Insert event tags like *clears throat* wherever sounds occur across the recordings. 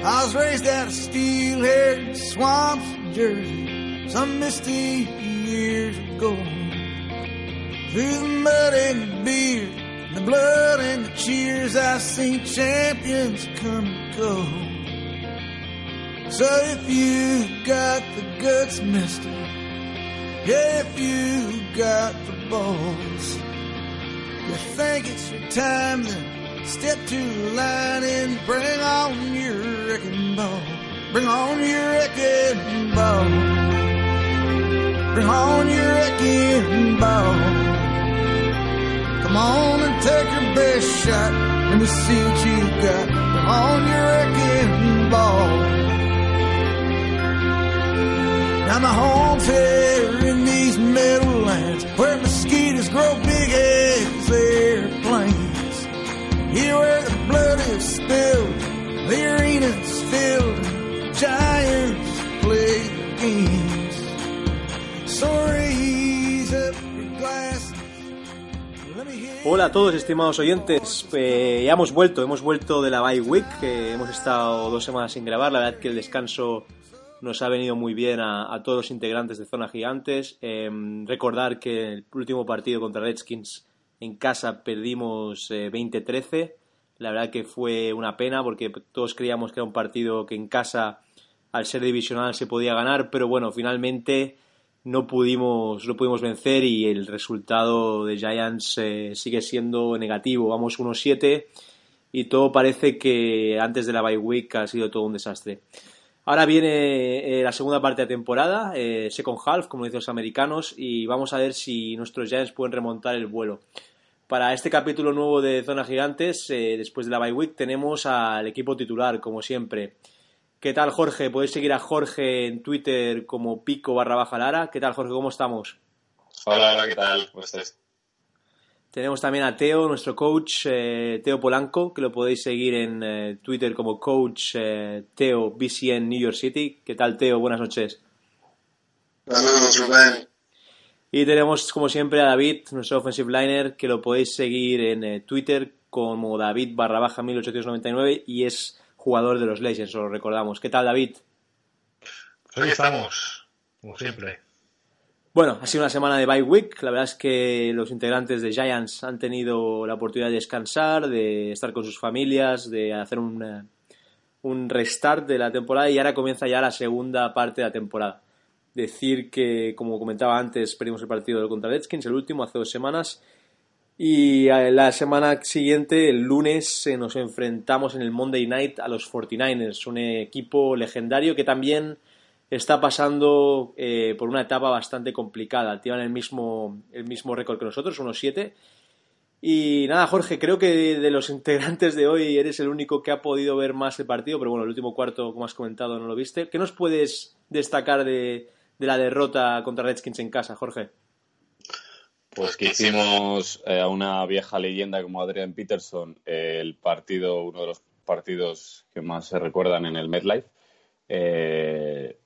I was raised out of steel-haired swamps of Jersey some misty years ago. Through the mud and the beer, the blood and the cheers, I seen champions come and go. So if you got the guts, mister, if you got the balls, you think it's your time, then step to the line and bring on your wrecking ball. Bring on your wrecking ball. Bring on your wrecking ball. Come on and take your best shot. Let me see what you got. Bring on your wrecking ball. Now my home's here in these meadowlands where mosquitoes grow big as airplanes. Here where the blood is spilled, the arena's filled, and giants play games. So raise up your Hola a todos, estimados oyentes. Eh, ya hemos vuelto, hemos vuelto de la bye week. hemos estado dos semanas sin grabar. La verdad que el descanso nos ha venido muy bien a, a todos los integrantes de Zona Gigantes. Eh, recordar que el último partido contra Redskins en casa perdimos eh, 20-13. La verdad que fue una pena porque todos creíamos que era un partido que en casa, al ser divisional, se podía ganar, pero bueno, finalmente no pudimos, no pudimos vencer y el resultado de Giants eh, sigue siendo negativo. Vamos 1-7 y todo parece que antes de la bye week ha sido todo un desastre. Ahora viene eh, la segunda parte de temporada, eh, second half, como dicen los americanos, y vamos a ver si nuestros Giants pueden remontar el vuelo. Para este capítulo nuevo de Zona Gigantes, eh, después de la bye week, tenemos al equipo titular, como siempre. ¿Qué tal, Jorge? Podéis seguir a Jorge en Twitter como pico barra baja Lara. ¿Qué tal, Jorge? ¿Cómo estamos? Hola, hola, ¿qué tal? ¿Cómo estás? Tenemos también a Teo, nuestro coach, eh, Teo Polanco, que lo podéis seguir en eh, Twitter como coach eh, Teo BCN New York City. ¿Qué tal, Teo? Buenas noches. Buenas Rubén. Y tenemos, como siempre, a David, nuestro offensive liner, que lo podéis seguir en eh, Twitter como David barra baja 1899 y es jugador de los Legends, os lo recordamos. ¿Qué tal, David? Aquí estamos, como siempre. Bueno, ha sido una semana de bye week. La verdad es que los integrantes de Giants han tenido la oportunidad de descansar, de estar con sus familias, de hacer un, un restart de la temporada y ahora comienza ya la segunda parte de la temporada. Decir que, como comentaba antes, perdimos el partido contra Redskins, el último, hace dos semanas. Y la semana siguiente, el lunes, eh, nos enfrentamos en el Monday Night a los 49ers, un equipo legendario que también está pasando eh, por una etapa bastante complicada. Tienen el mismo, el mismo récord que nosotros, unos 7. Y nada, Jorge, creo que de, los integrantes de hoy eres el único que ha podido ver más el partido, pero bueno, el último cuarto, como has comentado, no lo viste. ¿Qué nos puedes destacar de, de la derrota contra Redskins en casa, Jorge? Pues que hicimos eh, a una vieja leyenda como Adrian Peterson el partido, uno de los partidos que más se recuerdan en el MetLife. Eh,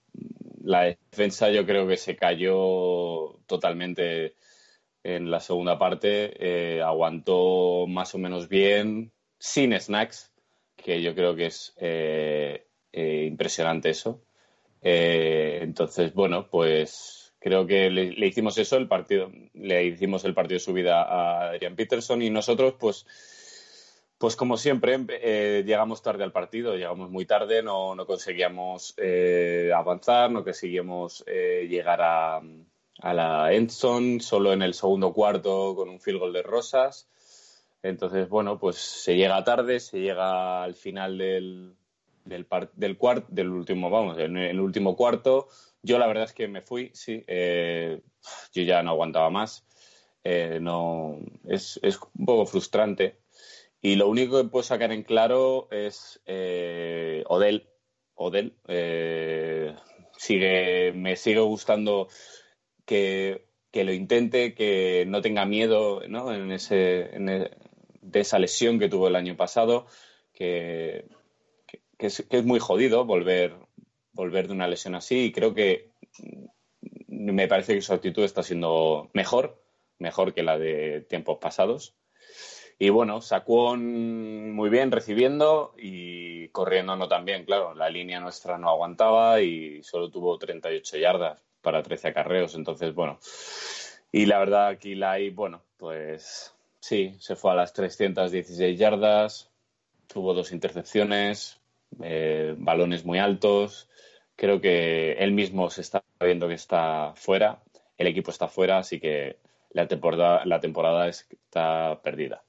la defensa yo creo que se cayó totalmente en la segunda parte, eh, aguantó más o menos bien, sin snacks, que yo creo que es impresionante eso. Entonces, bueno, pues creo que le, le, hicimos eso, el partido, le hicimos el partido de subida a Adrian Peterson y nosotros, pues, pues como siempre, eh, llegamos tarde al partido, llegamos muy tarde, no, no conseguíamos eh, avanzar, no conseguíamos eh, llegar a, a la endzone, solo en el segundo cuarto con un field goal de Rosas. Entonces, bueno, pues se llega tarde, se llega al final del, del, del, del último, vamos, en el último cuarto. Yo la verdad es que me fui, sí, yo ya no aguantaba más. no, es, es un poco frustrante y lo único que puedo sacar en claro es eh, Odell. Odell eh, sigue, me sigue gustando que, que, lo intente, que no tenga miedo ¿no? En ese, en el, de esa lesión que tuvo el año pasado, que, que, es, muy jodido volver, volver de una lesión así. Y creo que me parece que su actitud está siendo mejor, mejor que la de tiempos pasados. Y bueno, sacó muy bien recibiendo y corriendo no tan bien, claro. La línea nuestra no aguantaba y solo tuvo 38 yardas para 13 acarreos. Entonces, bueno. Y la verdad, aquí la hay, bueno, pues sí, se fue a las 316 yardas, tuvo dos intercepciones, eh, balones muy altos. Creo que él mismo se está viendo que está fuera, el equipo está fuera, así que la temporada, la temporada está perdida.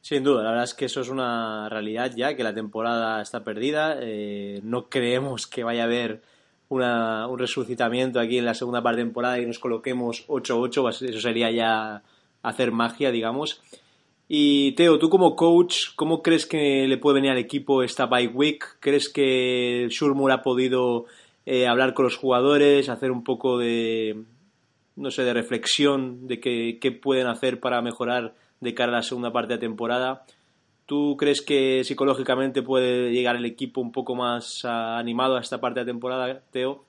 Sin duda, la verdad es que eso es una realidad ya, que la temporada está perdida. Eh, no creemos que vaya a haber una, un resucitamiento aquí en la segunda parte de temporada y nos coloquemos 8-8, eso sería ya hacer magia, digamos. Y Teo, tú como coach, ¿cómo crees que le puede venir al equipo esta bye week? ¿Crees que Shurmur ha podido eh, hablar con los jugadores, hacer un poco de, no sé, de reflexión de qué pueden hacer para mejorar de cara a la segunda parte de temporada? ¿Tú crees que psicológicamente puede llegar el equipo un poco más animado a esta parte de temporada, Teo?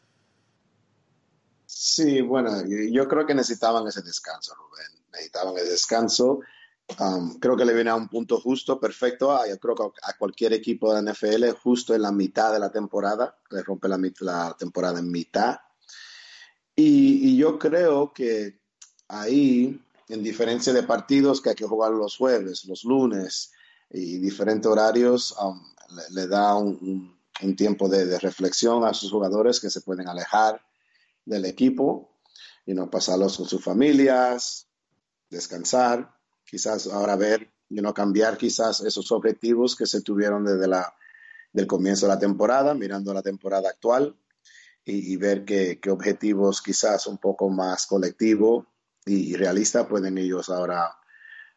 Sí, bueno, yo creo que necesitaban ese descanso, Rubén. Necesitaban ese descanso Um, creo que le viene a un punto justo, perfecto. A, yo creo que a cualquier equipo de NFL, justo en la mitad de la temporada, le rompe la, la temporada en mitad. Y, yo creo que ahí, en diferencia de partidos que hay que jugar los jueves, los lunes y diferentes horarios, um, le, da un, tiempo de, reflexión a sus jugadores que se pueden alejar del equipo y no pasarlos con sus familias, descansar quizás ahora ver, you know, cambiar quizás esos objetivos que se tuvieron desde la, del comienzo de la temporada, mirando la temporada actual y, ver qué, qué, objetivos quizás un poco más colectivo y, realista pueden ellos ahora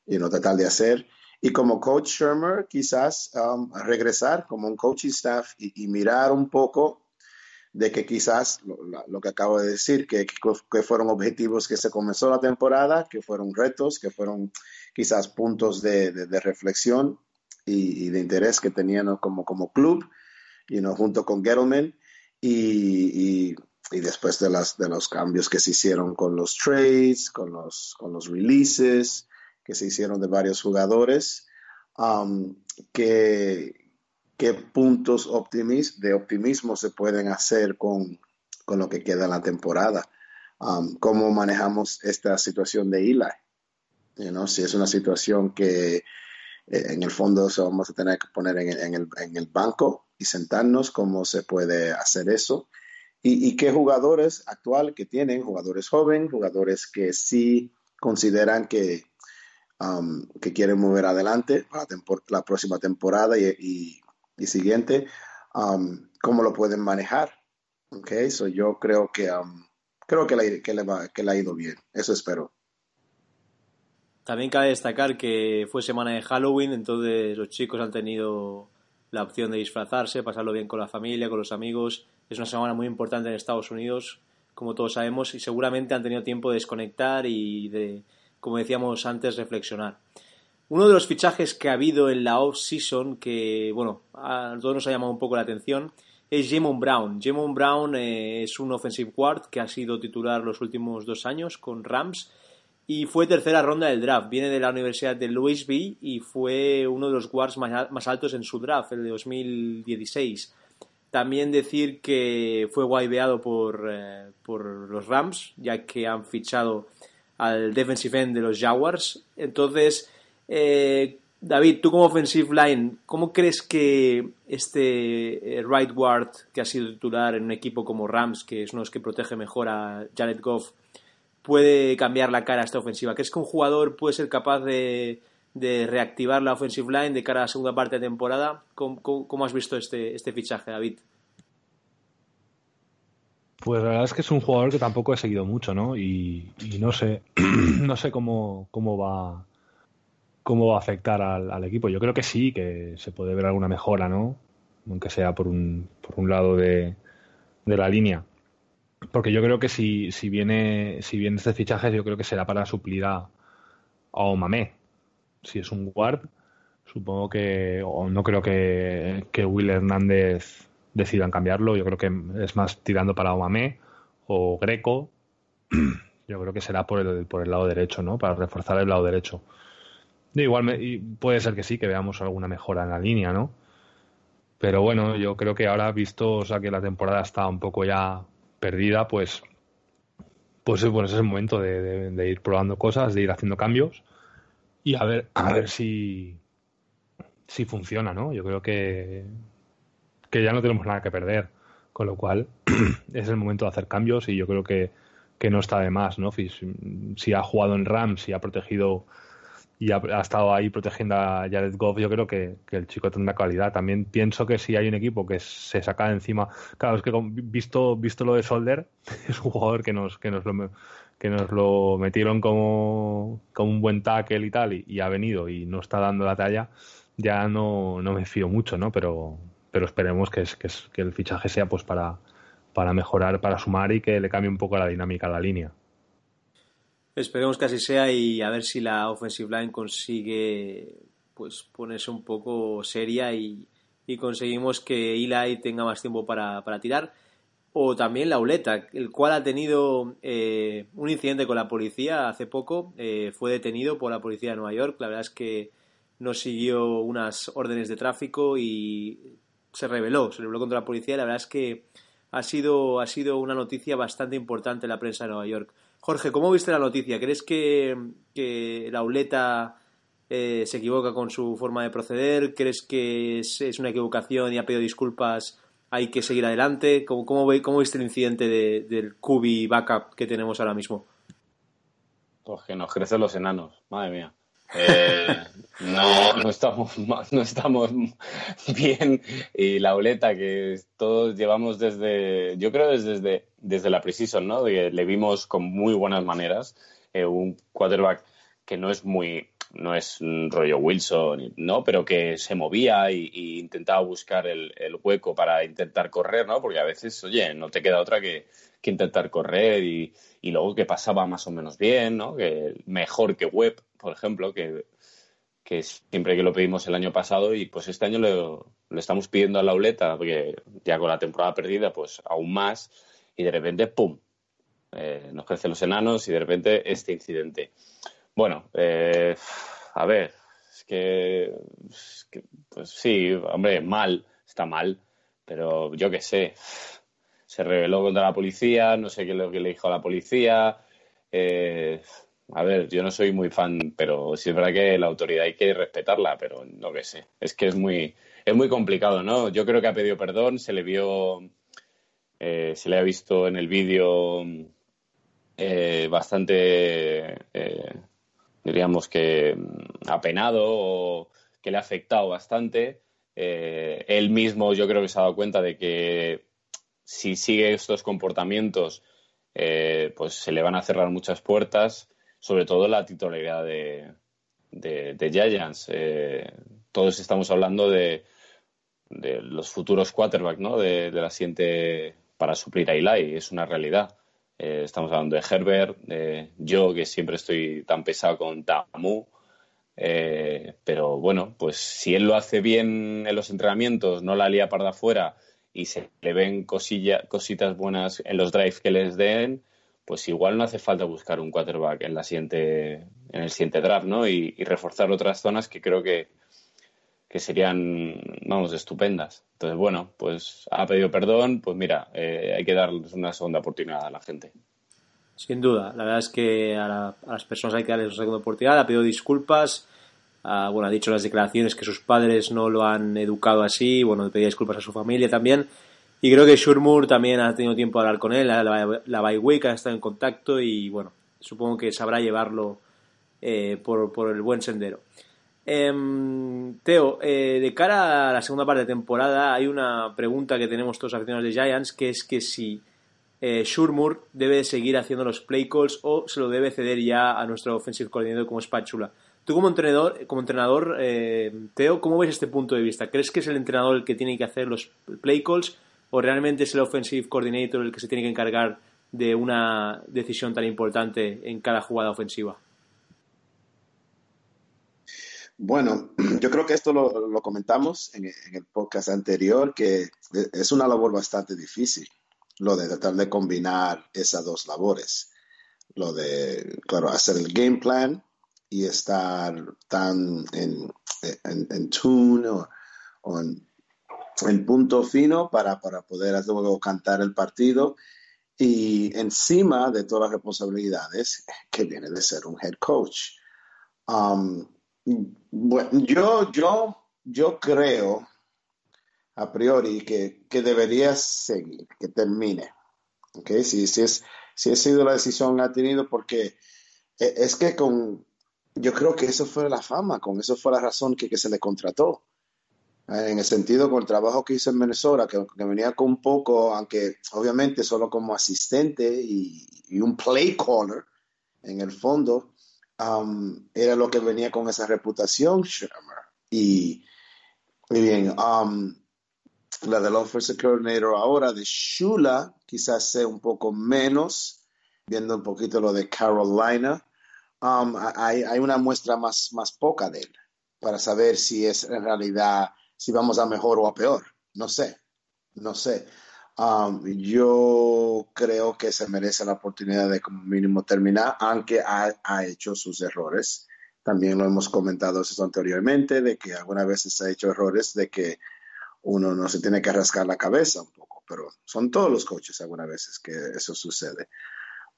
you know, tratar de hacer. Y como coach Shermer, quizás um, regresar como un coaching staff y, mirar un poco de que quizás lo, que acabo de decir, que, que, fueron objetivos que se comenzó la temporada, que fueron retos, que fueron quizás puntos de, de, reflexión y, de interés que tenían como, como club, you know, junto con Gettleman y, y, y, después de, las, de los cambios que se hicieron con los trades, con los, con los releases que se hicieron de varios jugadores, um, que, qué puntos optimis, de optimismo se pueden hacer con, con, lo que queda en la temporada. Um, cómo manejamos esta situación de Eli. Si es una situación que eh, en el fondo se vamos a tener que poner en, el, en, el, banco y sentarnos cómo se puede hacer eso. Y, qué jugadores actual que tienen, jugadores jóvenes, jugadores que sí consideran que, um, que quieren mover adelante para la, próxima temporada y, y, siguiente, um, cómo lo pueden manejar. Okay, so yo creo que um, creo que le, que le, va, que le ha ido bien. Eso espero. También cabe destacar que fue semana de Halloween, entonces los chicos han tenido la opción de disfrazarse, pasarlo bien con la familia, con los amigos. Es una semana muy importante en Estados Unidos, como todos sabemos, y seguramente han tenido tiempo de desconectar y de, como decíamos antes, reflexionar. Uno de los fichajes que ha habido en la off-season, que, bueno, a todos nos ha llamado un poco la atención, es Jamon Brown. Jamon Brown eh, es un offensive guard que ha sido titular los últimos dos años con Rams y fue tercera ronda del draft. Viene de la Universidad de Louisville y fue uno de los guards más, altos en su draft, el de 2016. También decir que fue guaybeado por, eh, por los Rams, ya que han fichado al defensive end de los Jaguars. Entonces, eh, David, tú como offensive line, ¿cómo crees que este eh, right guard que ha sido titular en un equipo como Rams, que es uno de los que protege mejor a Jared Goff, puede cambiar la cara a esta ofensiva? ¿Crees que un jugador puede ser capaz de, reactivar la offensive line de cara a la segunda parte de temporada? ¿Cómo, has visto este, este fichaje, David? Pues la verdad es que es un jugador que tampoco he seguido mucho, ¿no? Y, no sé, *clears throat* no sé cómo, cómo va cómo va a afectar al, equipo. Yo creo que sí, que se puede ver alguna mejora, ¿no? Aunque sea por un, por un lado de, de la línea porque yo creo que si, si viene si viene este fichaje, yo creo que será para suplir a, a Omamé. Si es un guard, supongo que, o no creo que, que Will Hernández decidan cambiarlo. Yo creo que es más tirando para Omamé o Greco. *clears throat* Yo creo que será por el, por el lado derecho, ¿no? Para reforzar el lado derecho. Igual puede ser que sí, que veamos alguna mejora en la línea, ¿no? Pero bueno, yo creo que ahora, visto o sea, que la temporada está un poco ya perdida, pues, pues bueno, ese es el momento de, ir probando cosas, de ir haciendo cambios y a ver, a ver si, si funciona, ¿no? Yo creo que, que ya no tenemos nada que perder, con lo cual *clears throat* es el momento de hacer cambios y yo creo que, que no está de más, ¿no? Si, si ha jugado en Rams, si ha protegido y ha, estado ahí protegiendo a Jared Goff, yo creo que, el chico tendrá calidad. También pienso que si hay un equipo que se saca de encima, claro, es que visto, visto lo de Solder, *laughs* es un jugador que nos, que nos lo que nos lo metieron como, como un buen tackle y tal, y, ha venido y no está dando la talla, ya no, no me fío mucho, ¿no? Pero, pero esperemos que, es, que, es, que el fichaje sea pues para, para mejorar, para sumar y que le cambie un poco la dinámica a la línea. Esperemos que así sea y a ver si la offensive line consigue pues ponerse un poco seria y, conseguimos que Eli tenga más tiempo para, tirar. O también la Uleta, el cual ha tenido eh, un incidente con la policía hace poco. Eh, fue detenido por la policía de Nueva York. La verdad es que no siguió unas órdenes de tráfico y se rebeló, se rebeló contra la policía. La verdad es que ha sido, ha sido una noticia bastante importante en la prensa de Nueva York. Jorge, ¿cómo viste la noticia? ¿Crees que, la Uleta eh, se equivoca con su forma de proceder? ¿Crees que es, una equivocación y ha pedido disculpas? ¿Hay que seguir adelante? ¿Cómo, cómo, viste el incidente del Cubi backup que tenemos ahora mismo? Pues que nos crecen los enanos, madre mía. Eh, no, *laughs* no estamos, no estamos *laughs* bien. Y la oleta que todos llevamos desde, yo creo desde, desde la Precision, ¿no? le vimos con muy buenas maneras. Eh, un quarterback que no es muy, no es un rollo Wilson, ¿no? Pero que se movía y, intentaba buscar el, hueco para intentar correr, ¿no? Porque a veces, oye, no te queda otra que, que intentar correr y, y luego que pasaba más o menos bien, ¿no? Que mejor que Webb, por ejemplo, que, que siempre que lo pedimos el año pasado y pues este año lo, estamos pidiendo a la Uleta, porque ya con la temporada perdida, pues aún más, y de repente, ¡pum! Eh, nos crecen los enanos y de repente este incidente. Bueno, eh, a ver, es que, es que, pues sí, hombre, mal, está mal, pero yo qué sé, se rebeló contra la policía, no sé qué es lo que le dijo a la policía. Eh, a ver, yo no soy muy fan, pero sí es verdad que la autoridad hay que respetarla, pero no que sé. Es que es muy, es muy complicado, ¿no? Yo creo que ha pedido perdón, se le vio, eh, se le ha visto en el vídeo eh, bastante, diríamos que mm, apenado o que le ha afectado bastante. él mismo yo creo que se ha dado cuenta de que si sigue estos comportamientos, eh, pues se le van a cerrar muchas puertas, sobre todo la titularidad de, de, Giants. Eh, todos estamos hablando de, de los futuros quarterbacks, ¿no? De, la siguiente para suplir a Eli, es una realidad. Eh, estamos hablando de Herbert, yo que siempre estoy tan pesado con Tamu, pero bueno, pues si él lo hace bien en los entrenamientos, no la lía para afuera y se le ven cositas buenas en los drives que les den, pues igual no hace falta buscar un quarterback en, la siguiente, en el siguiente draft, ¿no? Y, reforzar otras zonas que creo que, que, serían, vamos, estupendas. Entonces, bueno, pues ha pedido perdón, pues mira, eh, hay que darles una segunda oportunidad a la gente. Sin duda, la verdad es que a, las personas hay que darles una segunda oportunidad, ha pedido disculpas, bueno, ha dicho las declaraciones que sus padres no lo han educado así, bueno, pedía disculpas a su familia también. Y creo que Shurmur también ha tenido tiempo de hablar con él, la, la, ha estado en contacto y bueno, supongo que sabrá llevarlo eh, por, por, el buen sendero. Em, Teo, eh, de cara a la segunda parte de temporada hay una pregunta que tenemos todos los aficionados de Giants, que es que si eh, Shurmur debe seguir haciendo los play calls o se lo debe ceder ya a nuestro offensive coordinator como Spatula. Tú como entrenador, como entrenador eh, Teo, ¿cómo ves este punto de vista? ¿Crees que es el entrenador el que tiene que hacer los play calls o realmente es el offensive coordinator el que se tiene que encargar de una decisión tan importante en cada jugada ofensiva? Bueno, *clears throat* yo creo que esto lo, comentamos en, el podcast anterior, que es una labor bastante difícil, lo de tratar de combinar esas dos labores. Lo de, claro, hacer el game plan y estar tan en, en, tune o, en, punto fino para, para poder luego cantar el partido y encima de todas las responsabilidades que viene de ser un head coach. Um, bueno, yo, yo, yo creo a priori que, que debería seguir, que termine. ¿okay? Si, si, es, si ha sido la decisión que ha tenido, porque e, es que con, yo creo que eso fue la fama, con eso fue la razón que, que se le contrató. Eh, en el sentido con el trabajo que hizo en Minnesota, que, venía con poco, aunque obviamente solo como asistente y, un play caller en el fondo, um, era lo que venía con esa reputación, Shermer. Y, bien, um, la del offensive coordinator ahora de Shula quizás sea un poco menos, viendo un poquito lo de Carolina. Um, hay, hay, una muestra más, más poca de él para saber si es en realidad, si vamos a mejor o a peor. No sé, no sé. Um, yo creo que se merece la oportunidad de como mínimo terminar, aunque ha, hecho sus errores. También lo hemos comentado anteriormente, de que algunas veces ha hecho errores, de que uno no se tiene que rascar la cabeza un poco, pero son todos los coches algunas veces que eso sucede.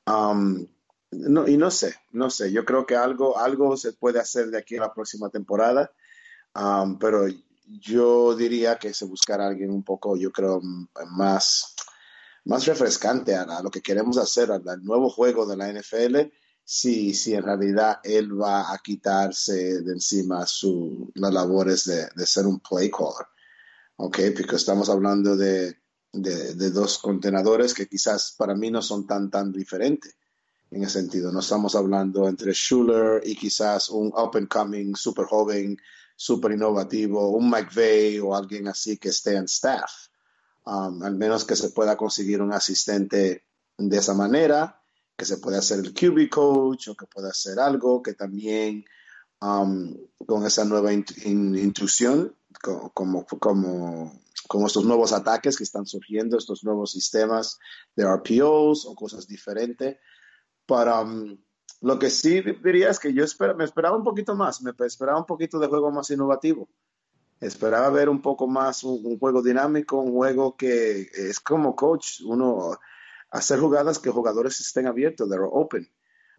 Um, y no sé, no sé, yo creo que algo, algo se puede hacer de aquí a la próxima temporada, um, pero yo diría que se buscará a alguien un poco, yo creo, más, más refrescante a, lo que queremos hacer, al, nuevo juego de la NFL, si, si en realidad él va a quitarse de encima su, las labores de, de ser un play caller. ¿ok? Porque estamos hablando de, de, dos contenedores que quizás para mí no son tan, tan diferentes en ese sentido. No estamos hablando entre Schuller y quizás un up and coming, super joven, super innovativo, un McVeigh o alguien así que esté en staff. Um, al menos que se pueda conseguir un asistente de esa manera, que se pueda hacer el QB coach o que pueda hacer algo que también um, con esa nueva intuición como, como, como estos nuevos ataques que están surgiendo, estos nuevos sistemas de RPOs o cosas diferentes. Pero lo que sí diría es que yo me esperaba un poquito más, me esperaba un poquito de juego más innovativo. Esperaba ver un poco más un, juego dinámico, un juego que es como coach, uno hacer jugadas que jugadores estén abiertos, they're open.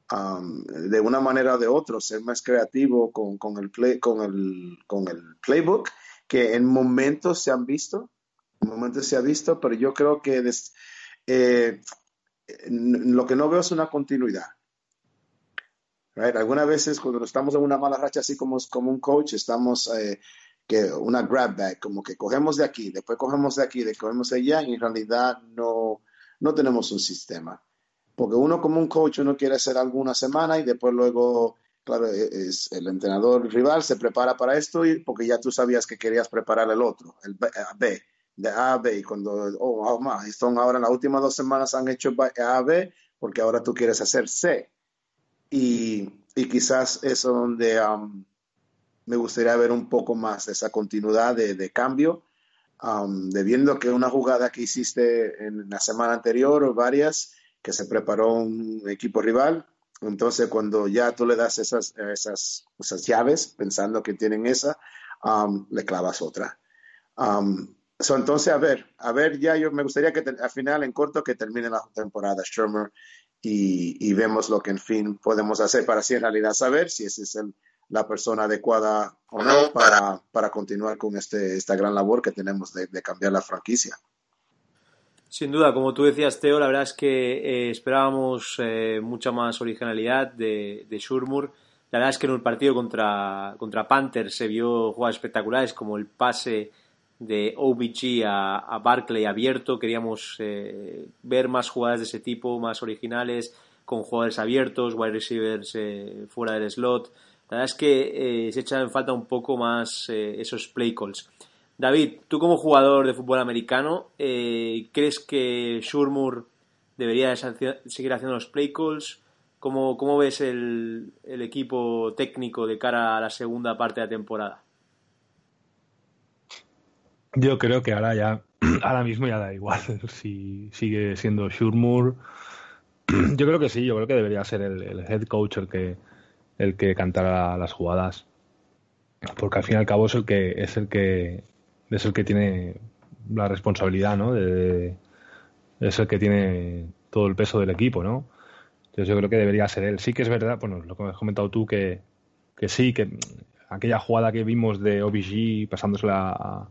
Um, de una manera o de otra, ser más creativo con, con, el play, con, el, con el playbook que en momentos se han visto, en momentos se ha visto, pero yo creo que eh, lo que no veo es una continuidad. Algunas veces cuando estamos en una mala racha, así como, como un coach, estamos eh, que una grab bag, como que cogemos de aquí, después cogemos de aquí, después cogemos de allá, y en realidad no, no tenemos un sistema. Porque uno como un coach, uno quiere hacer algo una semana y después luego claro, e, es, el entrenador rival se prepara para esto y, porque ya tú sabías que querías preparar el otro, el B, de A a B. Y cuando, oh, oh más, ahora en las últimas dos semanas han hecho A a B porque ahora tú quieres hacer C. Y, y quizás eso donde um, me gustaría ver un poco más esa continuidad de, de cambio, um, de que una jugada que hiciste en la semana anterior o varias, que se preparó un equipo rival, entonces, cuando ya tú le das esas, esas, esas llaves, pensando que tienen esa, um, le clavas otra. Um, entonces, a ver, a ver, ya yo me gustaría que al final, en corto, que termine la temporada Shermer y, vemos lo que en fin podemos hacer para así en realidad saber si esa es la persona adecuada o no para, para continuar con este, esta gran labor que tenemos de cambiar la franquicia. Sin duda, como tú decías, Teo, la verdad es que eh, esperábamos eh, mucha más originalidad de, de Shurmur. La verdad es que en el partido contra, contra Panthers se vio jugadas espectaculares como el pase de OBG a, Barclay abierto. Queríamos eh, ver más jugadas de ese tipo, más originales, con jugadores abiertos, wide receivers fuera del slot. La verdad es que se echan en falta un poco más esos play calls. David, tú como jugador de fútbol americano, eh, ¿crees que Shurmur debería seguir haciendo los play calls? ¿Cómo, cómo ves el, equipo técnico de cara a la segunda parte de la temporada? Yo creo que ahora ya, *clears throat* ahora mismo ya da igual *laughs* si sigue siendo Shurmur. *clears throat* Yo creo que sí, yo creo que debería ser el, head coach el que, el que cantara las jugadas. Porque al fin y al cabo es el que es el que es el que tiene la responsabilidad, ¿no? De, es el que tiene todo el peso del equipo, ¿no? Entonces yo creo que debería ser él. Sí que es verdad, bueno, lo que has comentado tú, que, que sí, que aquella jugada que vimos de OBG pasándosela a,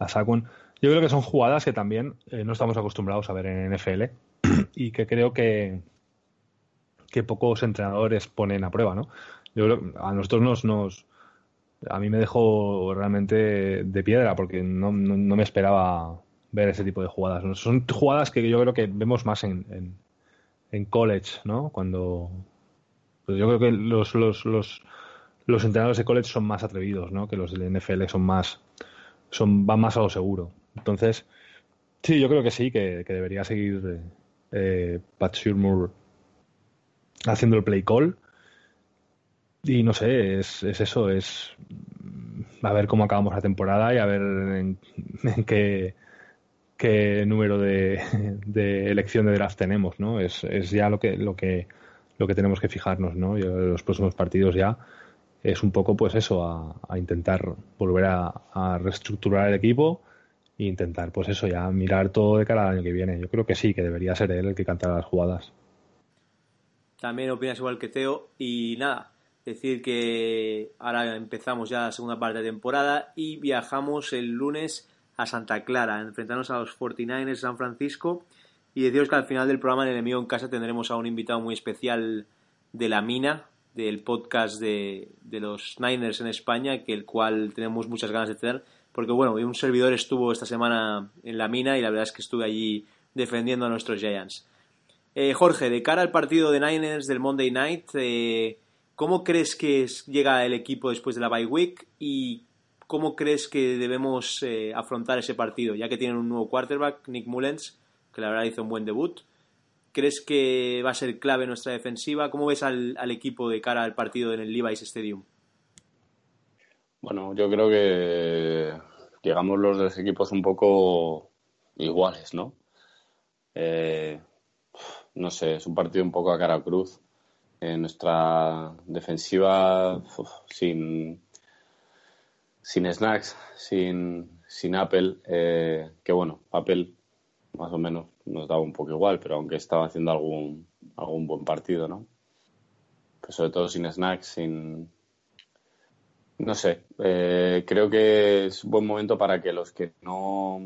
a yo creo que son jugadas que también eh, no estamos acostumbrados a ver en NFL *clears throat* y que creo que, que pocos entrenadores ponen a prueba, ¿no? Yo creo, a nosotros nos, nos a mí me dejó realmente de piedra porque no, no, me esperaba ver ese tipo de jugadas. Son jugadas que yo creo que vemos más en, en, college, ¿no? Cuando pues yo creo que los, los, los, los entrenadores de college son más atrevidos, ¿no? Que los del NFL son más son van más a lo seguro. Entonces, sí, yo creo que sí, que, debería seguir eh, Pat Shurmur haciendo el play call. Y no sé, es, es, eso, es a ver cómo acabamos la temporada y a ver en, *laughs* qué, qué, número de, *laughs* de, elección de draft tenemos, ¿no? Es, es ya lo que, lo que lo que tenemos que fijarnos, ¿no? Los próximos partidos ya es un poco pues eso, a, intentar volver a, reestructurar el equipo e intentar pues eso, ya mirar todo de cara al año que viene. Yo creo que sí, que debería ser él el que cantara las jugadas. También opinas igual que Teo y nada, decir que ahora empezamos ya la segunda parte de temporada y viajamos el lunes a Santa Clara, enfrentarnos a los 49ers de San Francisco y deciros que al final del programa en Enemigo en Casa tendremos a un invitado muy especial de la mina, del podcast de, de, los Niners en España, que el cual tenemos muchas ganas de tener, porque bueno, un servidor estuvo esta semana en la mina y la verdad es que estuve allí defendiendo a nuestros Giants. Eh, Jorge, de cara al partido de Niners del Monday Night, eh, ¿cómo crees que llega el equipo después de la bye week y cómo crees que debemos eh, afrontar ese partido, ya que tienen un nuevo quarterback, Nick Mullens, que la verdad hizo un buen debut? ¿Crees que va a ser clave nuestra defensiva? ¿Cómo ves al, equipo de cara al partido en el Levi's Stadium? Bueno, yo creo que llegamos los dos equipos un poco iguales, ¿no? Eh, no sé, es un partido un poco a cara cruz. En nuestra defensiva, sin, sin snacks, sin, sin Apple, eh, que bueno, Apple más o menos nos daba un poco igual, pero aunque estaba haciendo algún, algún buen partido, ¿no? Pues sobre todo sin snacks, sin... No sé, eh, creo que es un buen momento para que los que no,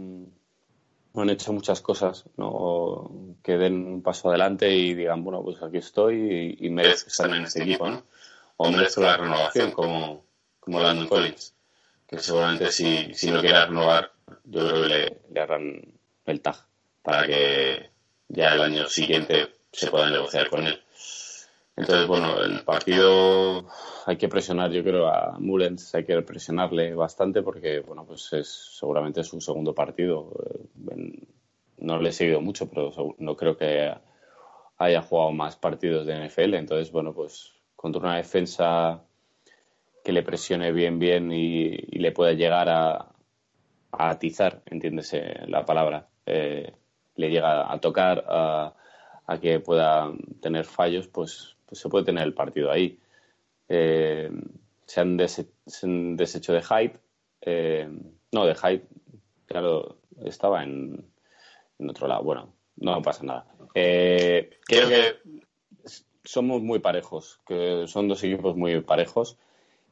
han hecho muchas cosas no que den un paso adelante y digan, bueno, pues aquí estoy y, merezco estar en este equipo, ¿no? O merezco la renovación como, como Landon Collins, que seguramente si, si no quiere renovar, yo creo que le, le harán el tag para que ya el año siguiente se pueda negociar con él. Entonces, bueno, el partido hay que presionar, yo creo, a Mullens, hay que presionarle bastante porque, bueno, pues es seguramente su segundo partido. Eh, no le he seguido mucho, pero no creo que haya jugado más partidos de NFL. Entonces, bueno, pues contra una defensa que le presione bien, bien y, le pueda llegar a, a atizar, entiéndese la palabra, eh, le llega a tocar a, que pueda tener fallos, pues, pues, se puede tener el partido ahí. Eh, se, han deshecho de Hyde. Eh, no, de Hyde, claro, estaba en, otro lado. Bueno, no pasa nada. Eh, creo que somos muy parejos, que son dos equipos muy parejos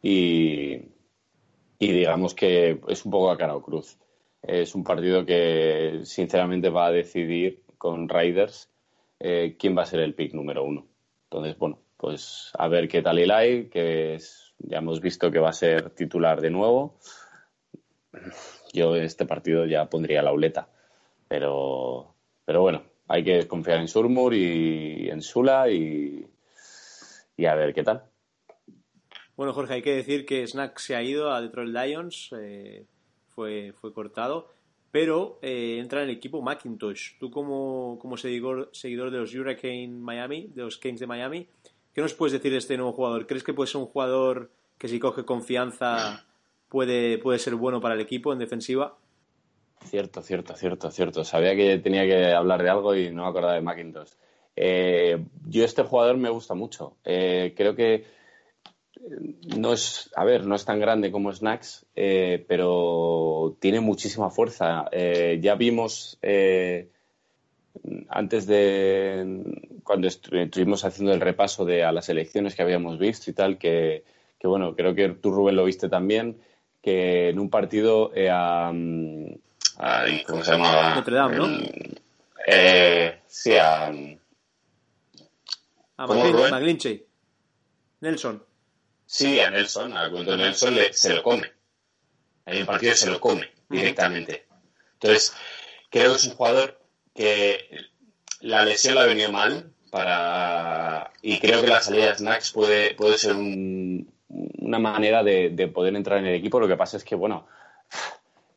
y, y digamos que es un poco a cara o cruz es un partido que sinceramente va a decidir con Raiders eh, quién va a ser el pick número uno. Entonces, bueno, pues a ver qué tal Eli, que ya hemos visto que va a ser titular de nuevo. Yo en este partido ya pondría la uleta, pero, pero bueno, hay que confiar en Surmur y en Sula y, y a ver qué tal. Bueno, Jorge, hay que decir que Snack se ha ido a Detroit Lions. Eh, fue, fue cortado, pero eh, entra en el equipo Macintosh. Tú como, como seguidor, seguidor de los Hurricane Miami, de los Kings de Miami, ¿qué nos puedes decir de este nuevo jugador? ¿Crees que puede ser un jugador que si coge confianza puede, puede ser bueno para el equipo en defensiva? Cierto, cierto, cierto, cierto. Sabía que tenía que hablar de algo y no me acordaba de Macintosh. Eh, yo este jugador me gusta mucho. Eh, creo que no es, a ver, no es tan grande como Snacks, eh, pero tiene muchísima fuerza. Eh, ya vimos eh, antes de cuando estuvimos haciendo el repaso de a las elecciones que habíamos visto y tal, que, bueno, creo que tú Rubén lo viste también, que en un partido ¿cómo se llama? Notre Dame, ¿no? sí, a, a McGlinchey. Nelson. Sí, a Nelson, a Nelson se lo come. En el partido se lo come directamente. Entonces, creo que es un jugador que la lesión le ha venido mal para y creo que la salida de Snacks puede, puede ser una manera de, poder entrar en el equipo. Lo que pasa es que, bueno,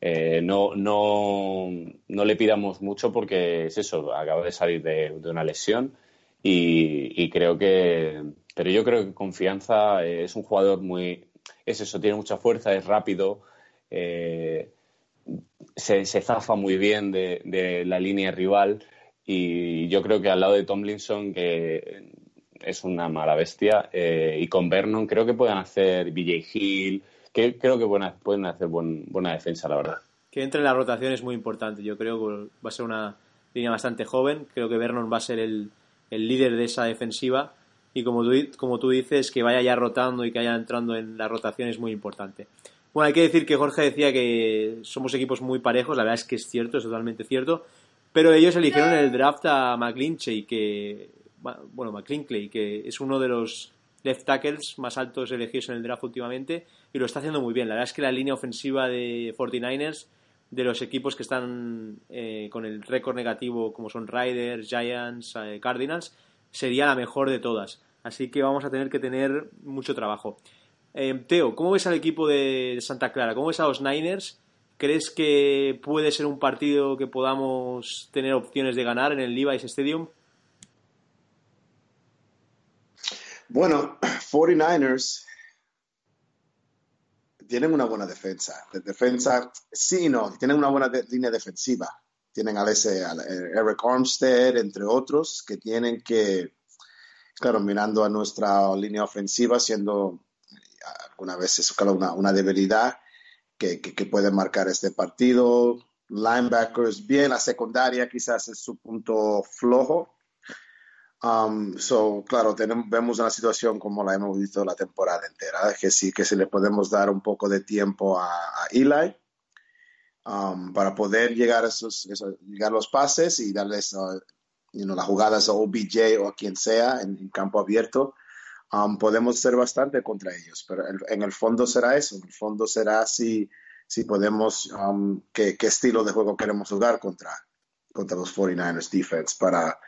eh, no, no, no, le pidamos mucho porque es eso, acaba de salir de, una lesión y creo que, pero yo creo que confianza eh, es un jugador muy. Es eso, tiene mucha fuerza, es rápido, eh, se, zafa muy bien de, la línea rival. Y yo creo que al lado de Tomlinson, que es una mala bestia, eh, y con Vernon creo que pueden hacer BJ Hill, creo que pueden, hacer buena defensa, la verdad. Que entre en la rotación es muy importante. Yo creo que va a ser una línea bastante joven. Creo que Vernon va a ser el, el líder de esa defensiva y como tú, como tú dices, que vaya ya rotando y que vaya entrando en la rotación es muy importante. Bueno, hay que decir que Jorge decía que somos equipos muy parejos, la verdad es que es cierto, es totalmente cierto, pero ellos eligieron en el draft a McClinchy, que, bueno, McClinkley, que es uno de los left tackles más altos elegidos en el draft últimamente y lo está haciendo muy bien. La verdad es que la línea ofensiva de 49ers, de los equipos que están eh, con el récord negativo como son Riders, Giants, eh, Cardinals, sería la mejor de todas. Así que vamos a tener que tener mucho trabajo. Eh, Teo, ¿cómo ves al equipo de Santa Clara? ¿Cómo ves a los Niners? ¿Crees que puede ser un partido que podamos tener opciones de ganar en el Levi's Stadium? Bueno, *clears throat* 49ers tienen una buena defensa. De defensa, sí, no, tienen una buena línea defensiva. Tienen a ese Eric Armstead, entre otros, que tienen que claro, mirando a nuestra línea ofensiva, siendo algunas veces una, una debilidad que, que, puede marcar este partido. Linebackers bien, la secundaria quizás es su punto flojo. Um, so, claro, tenemos, vemos una situación como la hemos visto la temporada entera, que sí que se le podemos dar un poco de tiempo a, Eli um, para poder llegar a, esos, llegar los pases y darles uh, las jugadas a OBJ o a quien sea en, campo abierto, um, podemos ser bastante contra ellos. Pero en el fondo será eso, en el fondo será si, si podemos, um, qué, estilo de juego queremos jugar contra, contra los 49ers defense para,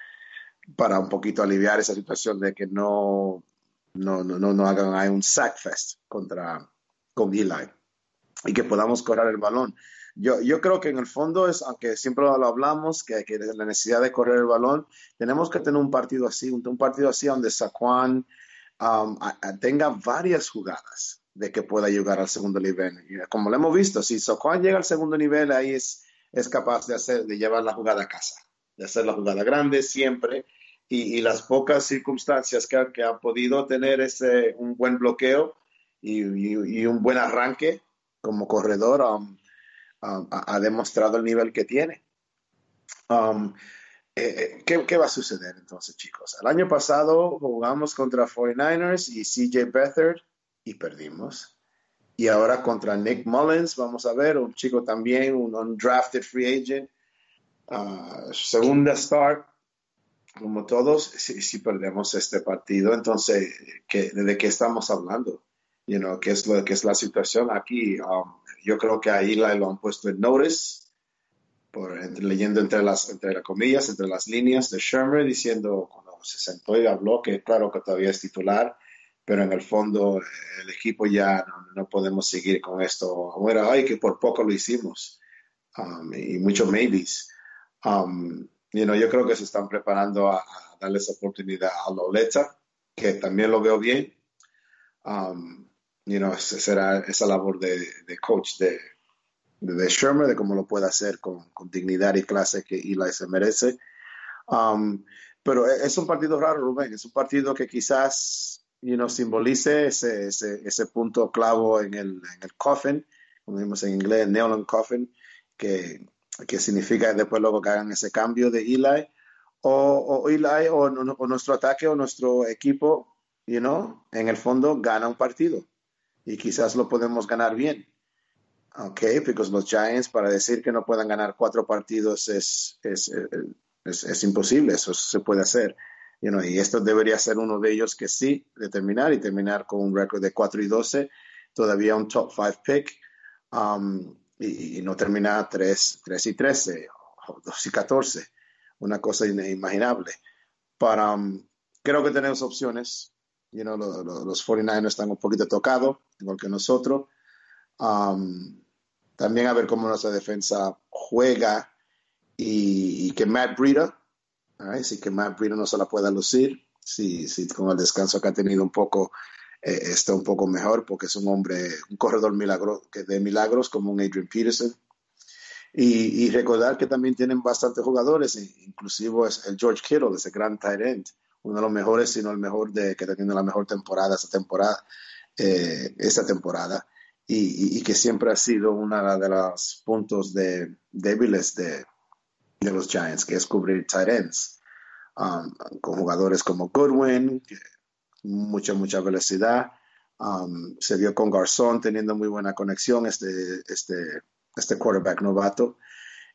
para un poquito aliviar esa situación de que no, no, no, no, hagan un sack fest contra con Eli y que podamos correr el balón. Yo, yo creo que en el fondo es, aunque siempre lo hablamos, que, que la necesidad de correr el balón, tenemos que tener un partido así, un, partido así donde Saquon um, tenga varias jugadas de que pueda llegar al segundo nivel. Como lo hemos visto, si Saquon llega al segundo nivel, ahí es, es capaz de, hacer, de llevar la jugada a casa, de hacer la jugada grande siempre. Y, las pocas circunstancias que, que han podido tener ese, un buen bloqueo y, y, un buen arranque como corredor, um, Um, ha, demostrado el nivel que tiene. Um, eh, eh, ¿qué, va a suceder entonces, chicos? El año pasado jugamos contra 49ers y CJ Beathard y perdimos. Y ahora contra Nick Mullins, vamos a ver, un chico también, un undrafted free agent, uh, segunda start, como todos, si, perdemos este partido, entonces, ¿de qué estamos hablando? You know, ¿qué es, lo, qué es la situación aquí? Um, yo creo que ahí lo han puesto en notice, por, leyendo entre las, entre las comillas, entre las líneas de Shermer, diciendo, cuando se sentó y habló, que claro que todavía es titular, pero en el fondo el equipo ya no, podemos seguir con esto. Bueno, ay, que por poco lo hicimos. Um, y muchos maybes. Um, you know, yo creo que se están preparando a, darle esa oportunidad a Loleta, que también lo veo bien. Um, you know, será esa labor de, coach de, de, Shermer, de cómo lo puede hacer con, dignidad y clase que Eli se merece. Um, pero e, es un partido raro, Rubén, es un partido que quizás you know, simbolice ese, ese, ese punto clavo en el, en el coffin, como decimos en inglés, nail and coffin, que, que significa después luego que hagan ese cambio de Eli, o, o Eli o, o, nuestro ataque o nuestro equipo, you know, en el fondo gana un partido y quizás lo podemos ganar bien. Ok, porque los Giants, para decir que no puedan ganar cuatro partidos es, es, es, es imposible, eso se puede hacer. You know, y esto debería ser uno de ellos que sí, determinar y terminar con un récord de 4 y 12, todavía un top 5 pick, um, y, y, no terminar 3, 3 y 13 o 2 y 14, una cosa inimaginable. Pero um, creo que tenemos opciones. You know, lo, lo, los 49ers están un poquito tocados, igual que nosotros. Um, también a ver cómo nuestra defensa juega y, y que Matt Breida, right, si que Matt Breida no se la pueda lucir, si, si con el descanso que ha tenido un poco eh, está un poco mejor porque es un hombre, un corredor milagro, que de milagros como un Adrian Peterson. Y, y, recordar que también tienen bastantes jugadores, inclusive es el George Kittle, ese gran tight end, uno de los mejores, si no el mejor, de, que está teniendo la mejor temporada esta temporada. Eh, esta temporada y, que siempre ha sido uno de los puntos débiles de, los Giants, que es cubrir tight ends, um, con jugadores como Goodwin, mucha, mucha velocidad. Um, se vio con Garzón teniendo muy buena conexión, este, este, este quarterback novato.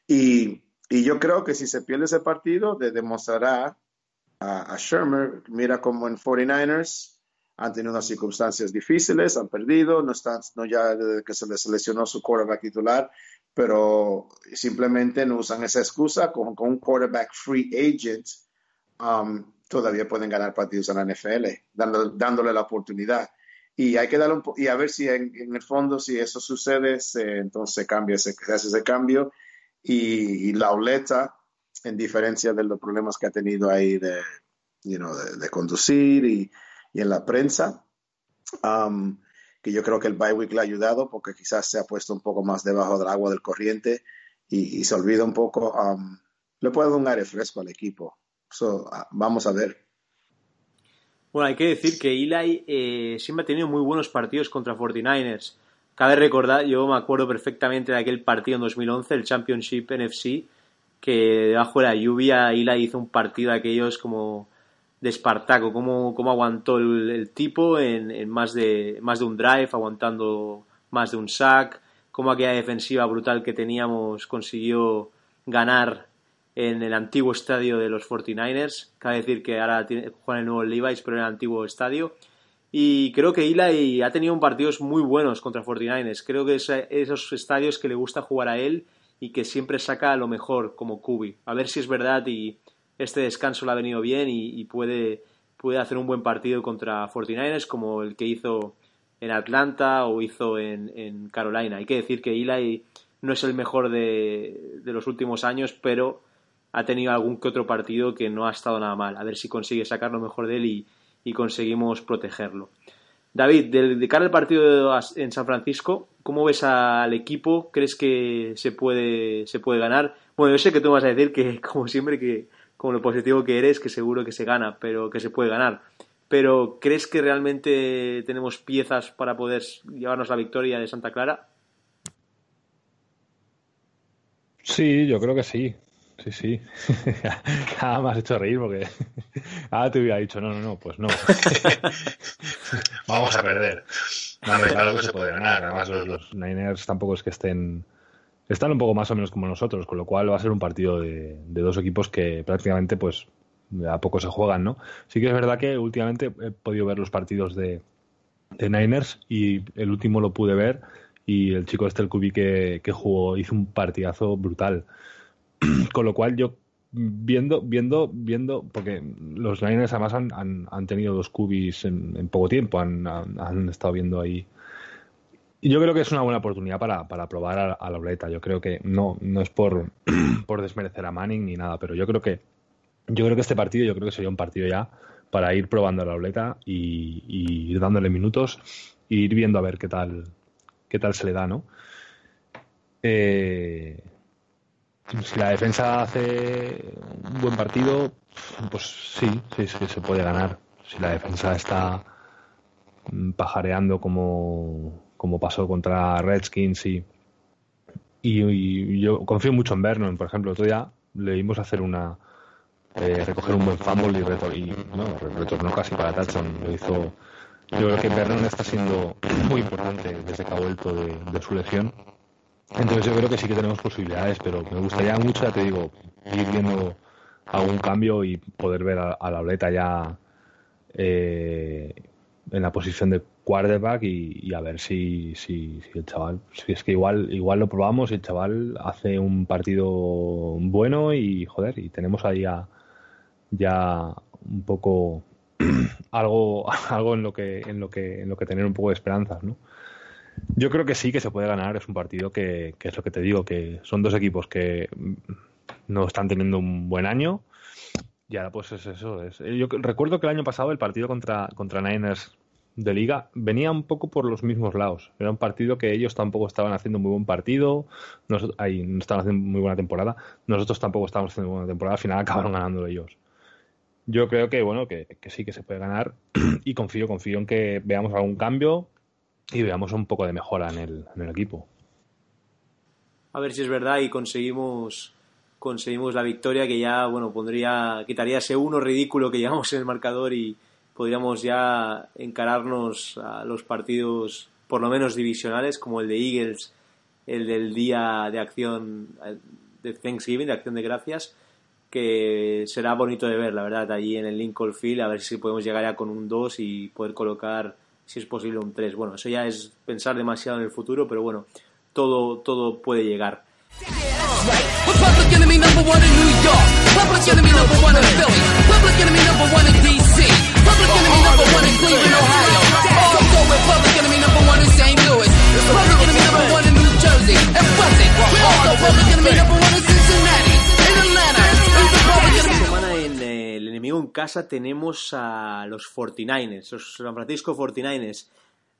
Y, y yo creo que si se pierde ese partido, de, demostrará a, a Shermer, mira como en 49ers, han tenido unas circunstancias difíciles, han perdido, no están, no ya desde que se les seleccionó su quarterback titular, pero simplemente no usan esa excusa con, con un quarterback free agent. Um, todavía pueden ganar partidos en la NFL, dándole, dándole la oportunidad. Y hay que darle un y a ver si en, en, el fondo, si eso sucede, se, entonces cambia, se, se hace ese cambio. Y, y, la oleta, en diferencia de los problemas que ha tenido ahí de, you know, de, de conducir y, y en la prensa, que yo creo que el bye week le ha ayudado porque quizás se ha puesto un poco más debajo del agua del corriente y, se olvida un poco, le puede dar un aire fresco al equipo. Vamos a ver. Bueno, hay que decir que Eli eh, siempre ha tenido muy buenos partidos contra 49ers. Cabe recordar, yo me acuerdo perfectamente de aquel partido en 2011, el Championship NFC, que debajo de la lluvia Eli hizo un partido de aquellos como de Espartaco, cómo, cómo aguantó el, tipo en, en, más, de, más de un drive, aguantando más de un sack, cómo aquella defensiva brutal que teníamos consiguió ganar en el antiguo estadio de los 49ers. Cabe decir que ahora juegan el nuevo Levi's, pero en el antiguo estadio. Y creo que Eli ha tenido partidos muy buenos contra 49ers. Creo que es esos estadios que le gusta jugar a él y que siempre saca lo mejor como Kubi. A ver si es verdad y este descanso le ha venido bien y, y puede, puede, hacer un buen partido contra 49ers como el que hizo en Atlanta o hizo en, en Carolina. Hay que decir que Eli no es el mejor de, de, los últimos años, pero ha tenido algún que otro partido que no ha estado nada mal. A ver si consigue sacar lo mejor de él y, y conseguimos protegerlo. David, de, de, cara al partido en San Francisco, ¿cómo ves al equipo? ¿Crees que se puede, se puede ganar? Bueno, yo sé que tú vas a decir que, *laughs* como siempre, que como lo positivo que eres, que seguro que se gana, pero que se puede ganar. Pero ¿crees que realmente tenemos piezas para poder llevarnos la victoria de Santa Clara? Sí, yo creo que sí. Sí, sí. *laughs* Nada me has hecho reír porque *laughs* ahora te hubiera dicho, no, no, no, pues no. *laughs* Vamos a perder. No, claro que se puede ganar. Además, los, los Niners tampoco es que estén están un poco más o menos como nosotros, con lo cual va a ser un partido de, dos equipos que prácticamente pues a poco se juegan, ¿no? Sí que es verdad que últimamente he podido ver los partidos de, de Niners y el último lo pude ver y el chico este, el Cubi que, jugó, hizo un partidazo brutal. *clears throat* con lo cual yo viendo, viendo, viendo, porque los Niners además han, han, han tenido dos cubis en, en poco tiempo, han, han, estado viendo ahí yo creo que es una buena oportunidad para, para probar a, la Oleta. Yo creo que no, no es por, *clears throat* por desmerecer a Manning ni nada, pero yo creo que yo creo que este partido, yo creo que sería un partido ya para ir probando a la Oleta y, y ir dándole minutos e ir viendo a ver qué tal, qué tal se le da, ¿no? Eh, si la defensa hace un buen partido, pues sí, sí, sí, se puede ganar. Si la defensa está pajareando como, como pasó contra Redskins y, y, yo confío mucho en Vernon, por ejemplo, otro día le vimos hacer una eh, recoger un buen fumble y, retor y no, retornó casi para touchdown, lo hizo yo creo que Vernon está siendo muy importante desde que ha vuelto de, su lesión. Entonces yo creo que sí que tenemos posibilidades, pero me gustaría mucho, ya te digo, ir viendo algún cambio y poder ver a, la Oleta ya eh, en la posición de quarterback y, a ver si, si, el chaval, si es que igual, igual lo probamos y el chaval hace un partido bueno y joder, y tenemos ahí ya un poco *clears throat* algo, *laughs* algo en lo que, en lo que, en lo que tener un poco de esperanzas, ¿no? Yo creo que sí que se puede ganar, es un partido que, que es lo que te digo, que son dos equipos que no están teniendo un buen año. Y ahora pues es eso. Es, yo recuerdo que el año pasado el partido contra, contra Niners de liga venía un poco por los mismos lados. Era un partido que ellos tampoco estaban haciendo muy buen partido, nosotros, ahí, no estaban haciendo muy buena temporada, nosotros tampoco estábamos haciendo buena temporada, al final acabaron ganando ellos. Yo creo que bueno que, sí que se puede ganar. *clears throat* Y confío confío en que veamos algún cambio y veamos un poco de mejora en el, en el equipo. A ver si es verdad y conseguimos conseguimos la victoria que ya bueno pondría quitaría ese uno ridículo que llevamos en el marcador y podríamos ya encararnos a los partidos por lo menos divisionales como el de Eagles el del día de acción de Thanksgiving de acción de gracias que será bonito de ver, la verdad, allí en el Lincoln Field, a ver si podemos llegar ya con un 2 y poder colocar, si es posible, un 3. Bueno, eso ya es pensar demasiado en el futuro, pero bueno, todo, todo puede llegar. En casa tenemos a los 49ers, los San Francisco 49ers.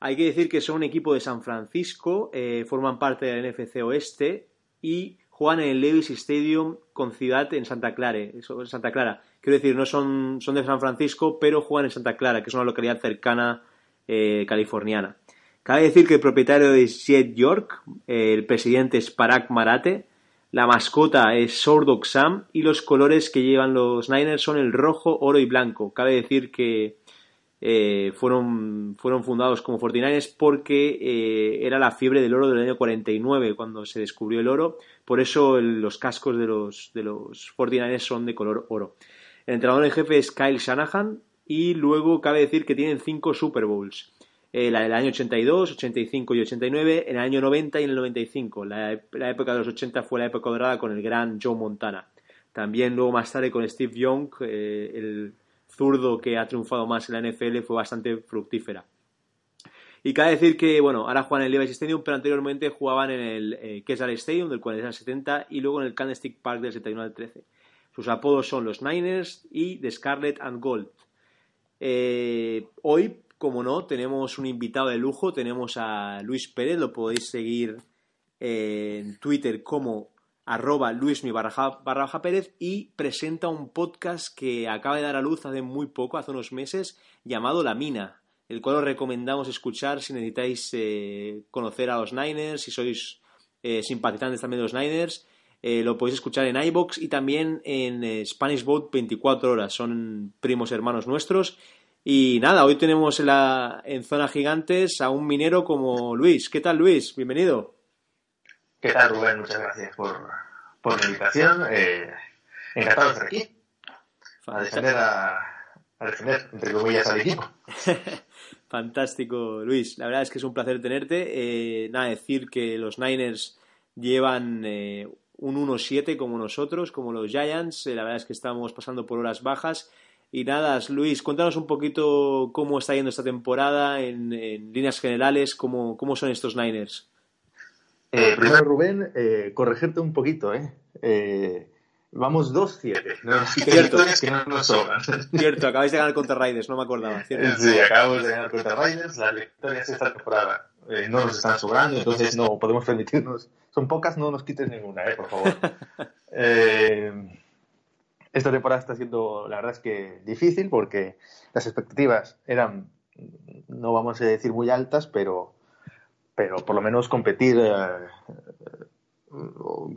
Hay que decir que son un equipo de San Francisco, eh, forman parte del NFC Oeste y juegan en el Levis Stadium con ciudad en Santa. En Santa Clara. Quiero decir, no son, son de San Francisco, pero juegan en Santa Clara, que es una localidad cercana eh, californiana. Cabe decir que el propietario es Jet York, el presidente es Parag Marate, la mascota es Sordok Sam y los colores que llevan los Niners son el rojo, oro y blanco. Cabe decir que eh, fueron, fueron fundados como 49ers porque eh, era la fiebre del oro del año 49 cuando se descubrió el oro. Por eso los cascos de los, de los 49ers son de color oro. El entrenador en jefe es Kyle Shanahan y luego cabe decir que tienen cinco Super Bowls. Eh, la del año 82, 85 y 89, en el año 90 y en el 95. La, la, época de los 80 fue la época dorada con el gran Joe Montana. También luego más tarde con Steve Young, eh, el zurdo que ha triunfado más en la NFL, fue bastante fructífera. Y cabe decir que, bueno, ahora juegan en el Levi's Stadium, pero anteriormente jugaban en el eh, Stadium del 40 al 70 y luego en el Candlestick Park del 71 al 13. Sus apodos son los Niners y The Scarlet and Gold. Eh, hoy como no, tenemos un invitado de lujo, tenemos a Luis Pérez, lo podéis seguir en Twitter como arroba barra Pérez y presenta un podcast que acaba de dar a luz hace muy poco, hace unos meses, llamado La Mina, el cual os recomendamos escuchar si necesitáis eh, conocer a los Niners, si sois eh, simpatizantes también de los Niners. Eh, lo podéis escuchar en iBox y también en Spanish Boat 24 horas. Son primos hermanos nuestros y nada, hoy tenemos en, la, en Zona Gigantes a un minero como Luis. ¿Qué tal, Luis? Bienvenido. ¿Qué tal, Rubén? Muchas gracias por, por la invitación. Eh, encantado de estar aquí. A defender, a, a defender, entre comillas, al equipo. *laughs* Fantástico, Luis. La verdad es que es un placer tenerte. Eh, nada, decir que los Niners llevan eh, un 1-7 como nosotros, como los Giants. Eh, la verdad es que estamos pasando por horas bajas y nada, Luis, cuéntanos un poquito cómo está yendo esta temporada en, líneas generales, cómo, cómo, son estos Niners. Eh, primero, Rubén, eh, corregirte un poquito, ¿eh? eh vamos 2-7. No, *laughs* cierto, que no nos sobran. Cierto, acabáis de ganar contra Raiders, no me acordaba. ¿cierto? Sí, acabamos de ganar contra Raiders, las victorias esta temporada eh, no nos están sobrando, entonces no podemos permitirnos. Son pocas, no nos quites ninguna, ¿eh? Por favor. *laughs* eh, esta temporada está siendo, la verdad es que difícil porque las expectativas eran no vamos a decir muy altas, pero, pero por lo menos competir eh,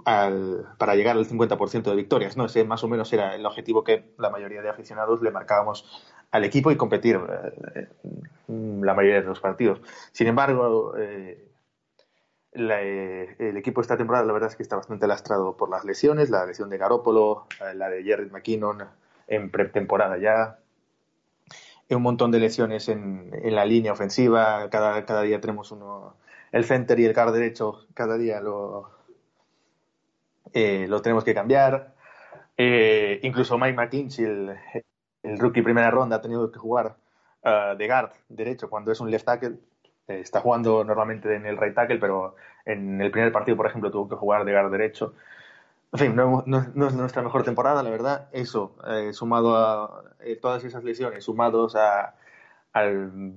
para llegar al 50% de victorias. ¿no? Ese más o menos era el objetivo que la mayoría de aficionados le marcábamos al equipo y competir eh, la mayoría de los partidos. Sin embargo, eh, el equipo esta temporada la verdad es que está bastante lastrado por las lesiones, la lesión de Garópolo, la de Jerry McKinnon en pretemporada ya, un montón de lesiones en, en la línea ofensiva, cada, día tenemos uno, el center y el guard derecho, cada día lo, eh, lo tenemos que cambiar. Eh, incluso Mike McKinsey, el, el, rookie primera ronda, ha tenido que jugar uh, de guard derecho cuando es un left tackle. Eh, está jugando normalmente en el right tackle, pero en el primer partido, por ejemplo, tuvo que jugar de guard derecho. En fin, no, es nuestra mejor temporada, la verdad. Eso, eh, sumado a eh, todas esas lesiones, sumados a, al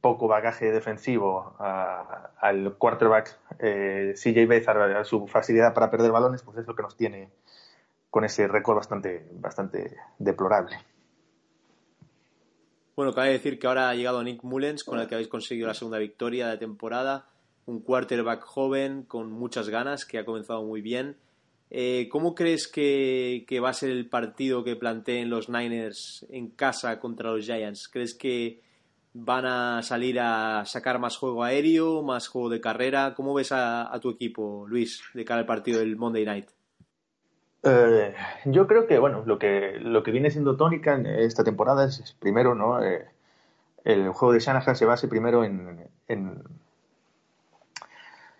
poco bagaje defensivo, al quarterback eh, CJ Bezar, a su facilidad para perder balones, pues es lo que nos tiene con ese récord bastante, bastante deplorable. Bueno, cabe decir que ahora ha llegado Nick Mullens, con el que habéis conseguido la segunda victoria de temporada. Un quarterback joven con muchas ganas, que ha comenzado muy bien eh, ¿Cómo crees que, va a ser el partido que planteen los Niners en casa contra los Giants? ¿Crees que van a salir a sacar más juego aéreo, más juego de carrera? ¿Cómo ves a, tu equipo, Luis, de cara al partido del Monday Night? Eh, yo creo que, bueno, lo que, lo que viene siendo tónica en esta temporada es, primero, ¿no? Eh, el juego de Shanahan se base primero en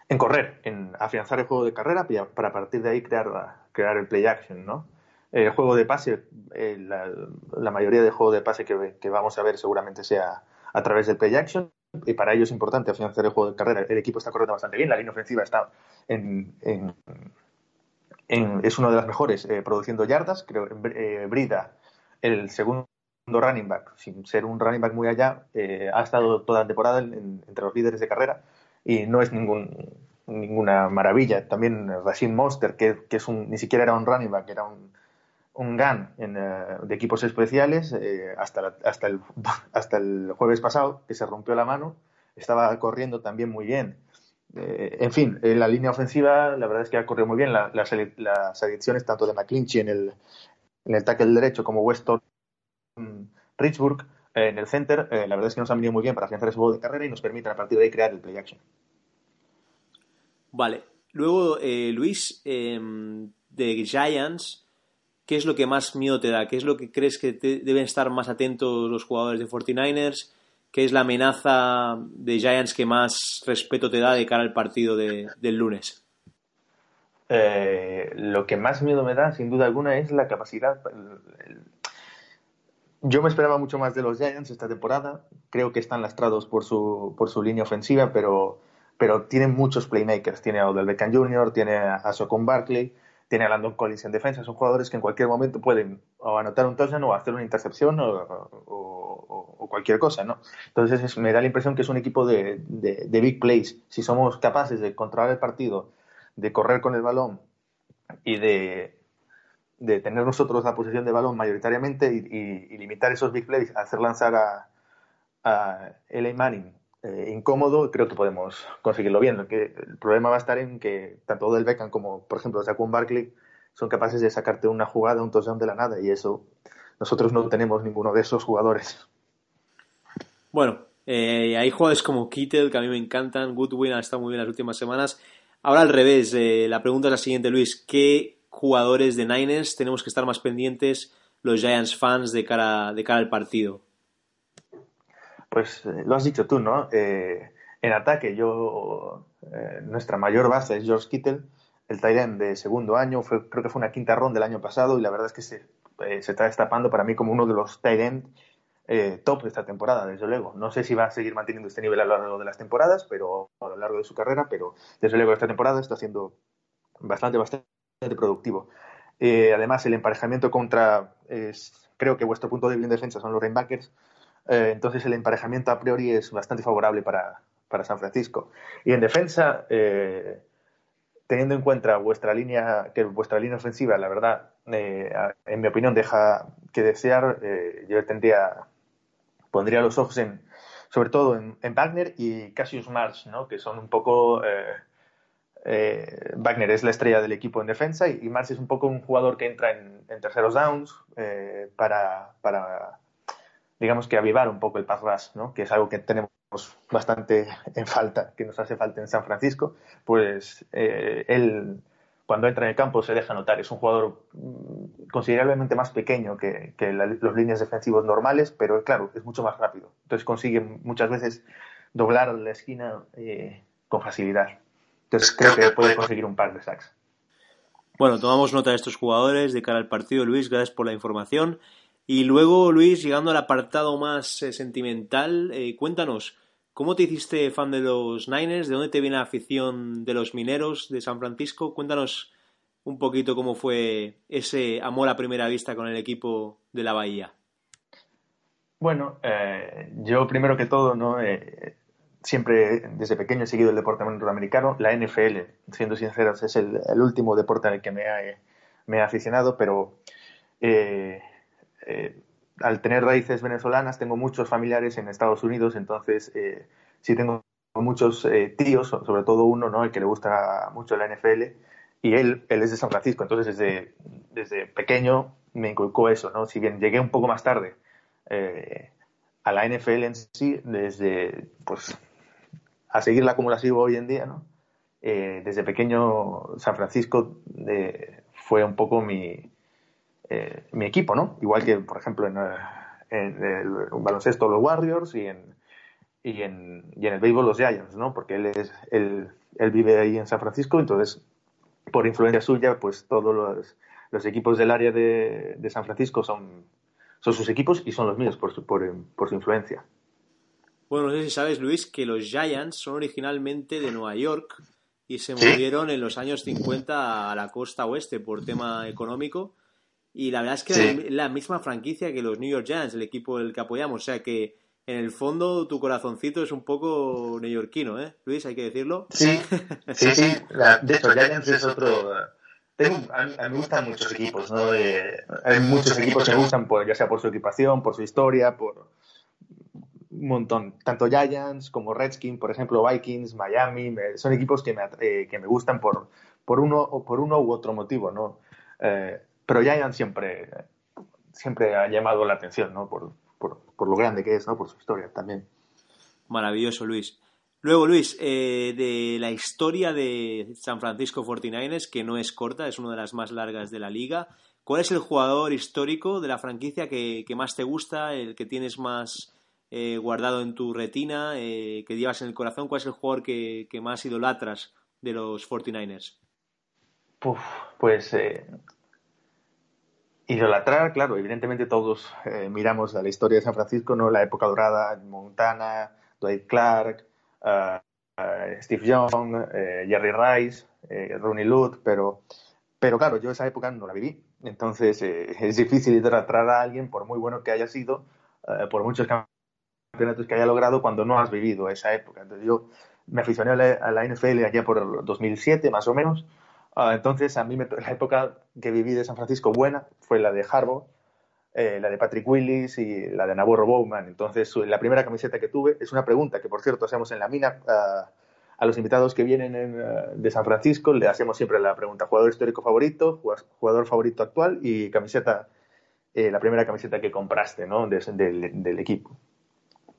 en correr, en afianzar el juego de carrera para a partir de ahí crear, crear el play action, ¿no? El juego de pase, eh, la, mayoría del juego de pase que, vamos a ver seguramente sea a través del play action y para ello es importante afianzar el juego de carrera. El equipo está corriendo bastante bien, la línea ofensiva está en, es uno de las mejores eh, produciendo yardas. Creo eh, Brida, el segundo running back, sin ser un running back muy allá, ha estado toda la temporada entre los líderes de carrera y no es ningún, ninguna maravilla. También Rashid Monster, que, que, es un, ni siquiera era un running back, era un, un gun en, eh, de equipos especiales eh, hasta, hasta, el, *laughs* hasta el jueves pasado, que se rompió la mano, estaba corriendo también muy bien. Eh, en fin, en la línea ofensiva, la verdad es que ha corrido muy bien. La, las, adicciones tanto de McClinchy en el, en el tackle derecho como Weston Richburg en el center, la verdad es que nos han venido muy bien para afianzar ese juego de carrera y nos permiten a partir de ahí crear el play action. Vale. Luego, eh, Luis, em, de Giants, ¿qué es lo que más miedo te da? ¿Qué es lo que crees que deben estar más atentos los jugadores de 49ers? ¿Qué es la amenaza de Giants que más respeto te da de cara al partido del lunes? Eh, lo que más miedo me da, sin duda alguna, es la capacidad. Yo me esperaba mucho más de los Giants esta temporada. Creo que están lastrados por su, por su línea ofensiva, pero pero tiene muchos playmakers. Tiene a Odell Beckham Jr., tiene a Socon Barkley, tiene a Landon Collins en defensa. Son jugadores que en cualquier momento pueden o anotar un touchdown o hacer una intercepción o, cualquier cosa, ¿no? Entonces me da la impresión que es un equipo de, de, big plays. Si somos capaces de controlar el partido, de correr con el balón y de, de tener nosotros la posesión de balón mayoritariamente y, limitar esos big plays, hacer lanzar a, a. Manning eh, incómodo, creo que podemos conseguirlo bien. el problema va a estar en que tanto Del Beckham como, por ejemplo, Saquon Barkley son capaces de sacarte una jugada, un touchdown de la nada, y eso nosotros no tenemos ninguno de esos jugadores. Bueno, eh, hay jugadores como Kittel que a mí me encantan, Goodwin ha estado muy bien las últimas semanas. Ahora al revés, eh, la pregunta es la siguiente, Luis, ¿qué jugadores de Niners tenemos que estar más pendientes los Giants fans de cara, de cara al partido? Pues eh, lo has dicho tú, ¿no? Eh, en ataque, yo eh, nuestra mayor base es George Kittle, el Tyrant de segundo año, fue, creo que fue una quinta ronda del año pasado y la verdad es que se, está destapando para mí como uno de los Tyrant top de esta temporada, desde luego. No sé si va a seguir manteniendo este nivel a lo largo de las temporadas, pero a lo largo de su carrera, pero desde luego esta temporada está siendo bastante, bastante productivo. además, el emparejamiento contra, creo que vuestro punto débil en defensa son los linebackers, eh, entonces el emparejamiento a priori es bastante favorable para, San Francisco. Y en defensa, eh, teniendo en cuenta vuestra línea, que vuestra línea ofensiva, la verdad, eh, en mi opinión, deja que desear, yo tendría, pondría los ojos en, sobre todo en, Wagner y Cassius Marsh, ¿no? que son un poco... Eh, eh, Wagner es la estrella del equipo en defensa y, Marsh es un poco un jugador que entra en, terceros downs eh, para, para, digamos que avivar un poco el pass rush, ¿no? que es algo que tenemos bastante en falta, que nos hace falta en San Francisco, pues él cuando entra en el campo se deja notar. Es un jugador mm, considerablemente más pequeño que, los líneas defensivos normales, pero claro, es mucho más rápido. Entonces consigue muchas veces doblar la esquina eh, con facilidad. Entonces creo que puede conseguir un par de sacks. Bueno, tomamos nota de estos jugadores de cara al partido. Luis, gracias por la información. Y luego, Luis, llegando al apartado más eh, sentimental, eh, cuéntanos, ¿Cómo te hiciste fan de los Niners? ¿De dónde te viene la afición de los mineros de San Francisco? Cuéntanos un poquito cómo fue ese amor a primera vista con el equipo de la Bahía. Bueno, eh, yo primero que todo, ¿no? Eh, siempre desde pequeño he seguido el deporte norteamericano. La NFL, siendo sinceros, es el, último deporte al que me ha, me aficionado, pero eh, al tener raíces venezolanas, tengo muchos familiares en Estados Unidos, entonces eh, sí tengo muchos eh, tíos, sobre todo uno, ¿no? El que le gusta mucho la NFL, y él, él es de San Francisco, entonces desde, desde pequeño me inculcó eso, ¿no? Si bien llegué un poco más tarde eh, a la NFL en sí, desde, pues, a seguirla la sigo hoy en día, ¿no? desde pequeño San Francisco fue un poco mi, eh, mi equipo, ¿no? Igual que, por ejemplo, en, eh, el baloncesto los Warriors y en, y en, y en el béisbol los Giants, ¿no? Porque él, es, él, él, vive ahí en San Francisco, entonces, por influencia suya, pues todos los, los equipos del área de, de, San Francisco son, son sus equipos y son los míos por su, por, por su influencia. Bueno, no sé si sabes, Luis, que los Giants son originalmente de Nueva York y se movieron en los años 50 a la costa oeste por tema económico y la verdad es que es la misma franquicia que los New York Giants, el equipo el que apoyamos. O sea que en el fondo tu corazoncito es un poco neoyorquino, ¿eh? Luis, hay que decirlo. Sí, sí, *laughs* sí. de hecho, Giants es otro. Tengo, a, mí, me gustan muchos equipos, ¿no? hay muchos equipos que me gustan, por, ya sea por su equipación, por su historia, por un montón. Tanto Giants como Redskins, por ejemplo, Vikings, Miami, son equipos que me, eh, que me gustan por, por, uno, por uno u otro motivo, ¿no? Eh, pero Giant siempre, siempre ha llamado la atención, ¿no? Por, por, lo grande que es, ¿no? Por su historia también. Maravilloso, Luis. Luego, Luis, eh, de la historia de San Francisco 49ers, que no es corta, es una de las más largas de la liga, ¿cuál es el jugador histórico de la franquicia que, más te gusta, el que tienes más eh, guardado en tu retina, eh, que llevas en el corazón? ¿Cuál es el jugador que, más idolatras de los 49ers? pues Idolatrar, claro, evidentemente todos eh, miramos la historia de San Francisco, ¿no? La época dorada, Montana, Dwight Clark, uh, Steve Young, eh, Jerry Rice, eh, Rooney Lute, pero, pero claro, yo esa época no la viví. Entonces es difícil idolatrar a alguien, por muy bueno que haya sido, por muchos campeonatos que haya logrado, cuando no has vivido esa época. Entonces yo me aficioné a la, a la NFL allá por el 2007, más o menos, Ah, entonces, a mí la época que viví de San Francisco buena fue la de Harbaugh, eh, la de Patrick Willis y la de Navarro Bowman. Entonces, la primera camiseta que tuve es una pregunta que, por cierto, hacemos en la mina ah, a los invitados que vienen ah, de San Francisco. Le hacemos siempre la pregunta: jugador histórico favorito, jugador favorito actual y camiseta, eh, la primera camiseta que compraste ¿no? del equipo.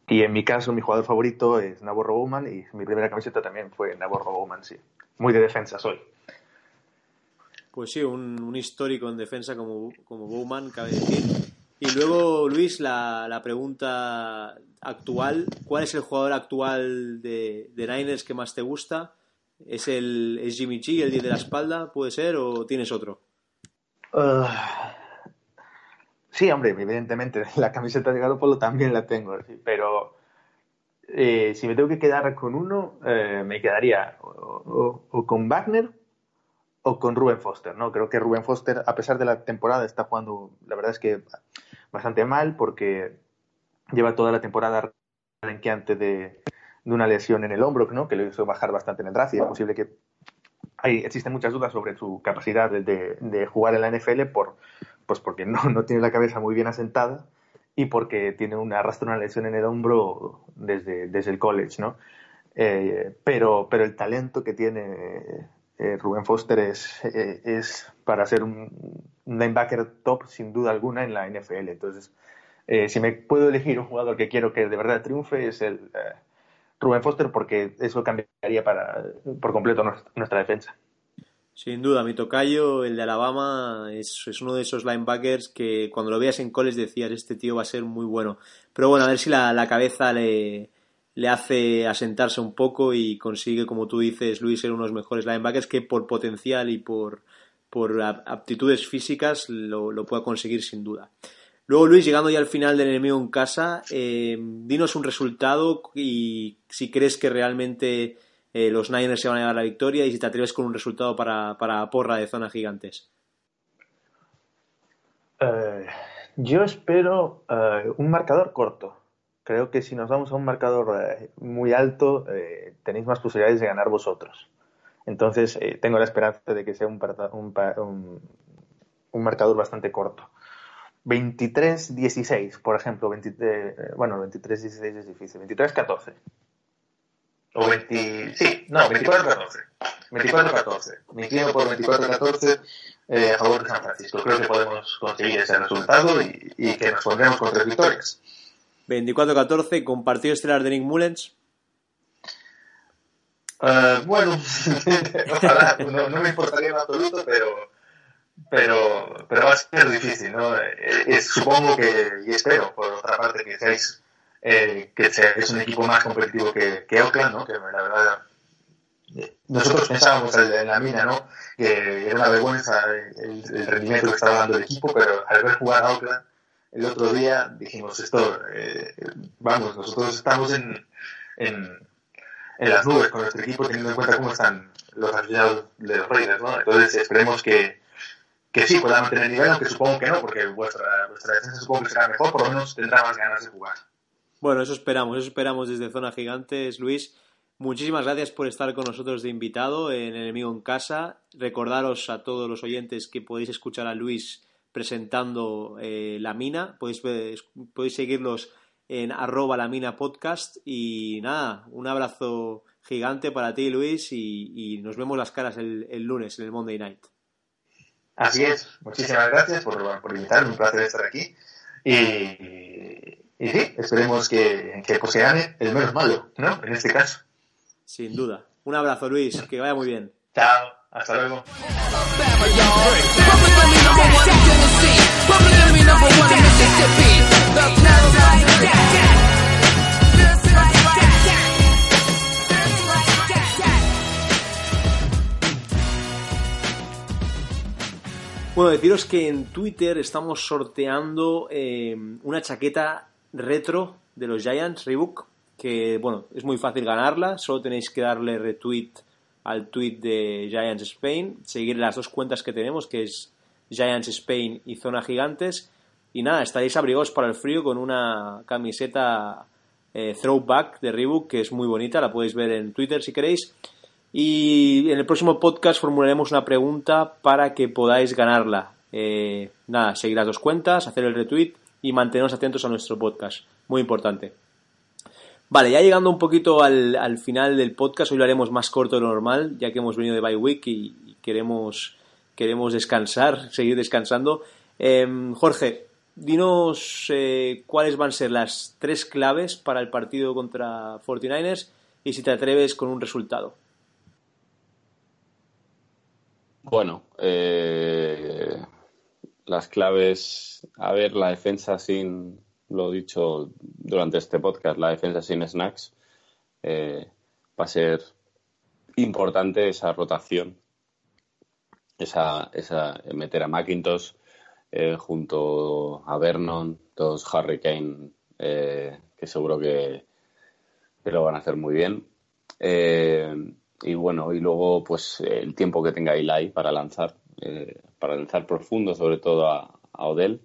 Y en mi caso, mi jugador favorito es Navarro Bowman y mi primera camiseta también fue Navarro Bowman, sí. Muy de defensa soy. Pues sí, un, histórico en defensa como, como Bowman, cabe decir. Y luego, Luis, la, la, pregunta actual. ¿Cuál es el jugador actual de, de Niners que más te gusta? ¿Es, el, ¿Es Jimmy G, el 10 de la espalda, puede ser, o tienes otro? Uh, sí, hombre, evidentemente, *laughs* la camiseta de Garoppolo también la tengo, pero eh, si me tengo que quedar con uno, eh, me quedaría o, con Wagner o con Ruben Foster, ¿no? Creo que Ruben Foster, a pesar de la temporada, está jugando, la verdad es que bastante mal porque lleva toda la temporada renqueante de, de una lesión en el hombro, ¿no? Que le hizo bajar bastante en el draft y es posible que hay, existen muchas dudas sobre su capacidad de, de, jugar en la NFL por, pues porque no, no tiene la cabeza muy bien asentada y porque tiene una, arrastra una lesión en el hombro desde, desde el college, ¿no? Eh, pero, pero el talento que tiene eh, Rubén Foster es, eh, es para ser un, linebacker top sin duda alguna en la NFL. Entonces, si me puedo elegir un jugador que quiero que de verdad triunfe es el Rubén Foster porque eso cambiaría para, por completo nuestra, defensa. Sin duda, mi tocayo, el de Alabama, es, es, uno de esos linebackers que cuando lo veas en college decías, este tío va a ser muy bueno. Pero bueno, a ver si la cabeza le, le hace asentarse un poco y consigue, como tú dices, Luis, ser uno de los mejores linebackers que por potencial y por, por aptitudes físicas lo, lo pueda conseguir sin duda. Luego, Luis, llegando ya al final del enemigo en casa, eh, dinos un resultado y si crees que realmente eh, los Niners se van a llevar la victoria y si te atreves con un resultado para, para porra de zona gigantes. Eh, yo espero un marcador corto creo que si nos vamos a un marcador eh, muy alto, eh, tenéis más posibilidades de ganar vosotros. Entonces, eh, tengo la esperanza de que sea un, un, marcador bastante corto. 23-16, por ejemplo. bueno, 23-16 es difícil. 23-14. O 20, sí, no, 24-14. 24-14. Me inclino por 24-14 a favor de San Francisco. Creo que podemos conseguir ese resultado y, y que nos pondremos con tres victorias. 24-14 con partido estelar de Nick Mullens. Uh, bueno, *laughs* ojalá, no, me importaría en absoluto, pero, pero, pero va a ser difícil, ¿no? Eh, supongo que, y espero, por otra parte, que seáis, eh, que seáis un equipo más competitivo que, que Oakland, ¿no? Que la verdad, nosotros pensábamos en la mina, ¿no? Que era una vergüenza el, el rendimiento que estaba dando el equipo, pero al ver jugar a Oakland, el otro día dijimos esto, eh, vamos, nosotros estamos en, en, las nubes con nuestro equipo teniendo en cuenta cómo están los aficionados de los Raiders, ¿no? Entonces esperemos que, que sí puedan mantener el nivel, aunque supongo que no, porque vuestra, vuestra defensa supongo que será mejor, por lo menos tendrá más ganas de jugar. Bueno, eso esperamos, eso esperamos desde Zona Gigantes, Luis. Muchísimas gracias por estar con nosotros de invitado en Enemigo en Casa. Recordaros a todos los oyentes que podéis escuchar a Luis presentando eh, la mina. Podéis, podéis seguirlos en arroba la mina podcast y nada, un abrazo gigante para ti Luis y, nos vemos las caras el, lunes en el Monday Night. Así es, muchísimas gracias por, por invitarme, un placer estar aquí y, y sí, esperemos que, que pues, se gane el menos malo, ¿no? En este caso. Sin duda. Un abrazo Luis, que vaya muy bien. Chao, hasta luego. Bueno, deciros que en Twitter estamos sorteando eh, una chaqueta retro de los Giants, Reebok, que bueno, es muy fácil ganarla, solo tenéis que darle retweet al tweet de Giants Spain, seguir las dos cuentas que tenemos, que es Giants Spain y Zona Gigantes. Y nada, estaréis abrigados para el frío con una camiseta eh, throwback de Reebok que es muy bonita, la podéis ver en Twitter si queréis. Y en el próximo podcast formularemos una pregunta para que podáis ganarla. Eh, nada, seguir las dos cuentas, hacer el retweet y manteneros atentos a nuestro podcast. Muy importante. Vale, ya llegando un poquito al, al, final del podcast, hoy lo haremos más corto de lo normal, ya que hemos venido de bye week y, queremos, queremos descansar, seguir descansando. Em, Jorge, dinos eh, cuáles van a ser las tres claves para el partido contra 49ers y si te atreves con un resultado. Bueno, eh, las claves, a ver, la defensa sin, lo he dicho durante este podcast, la defensa sin snacks, eh, va a ser importante esa rotación, esa, esa meter a McIntosh eh, junto a Vernon, dos Harry Kane, eh, que seguro que, lo van a hacer muy bien. y bueno, y luego pues el tiempo que tenga Eli para lanzar, para lanzar profundo, sobre todo a, Odell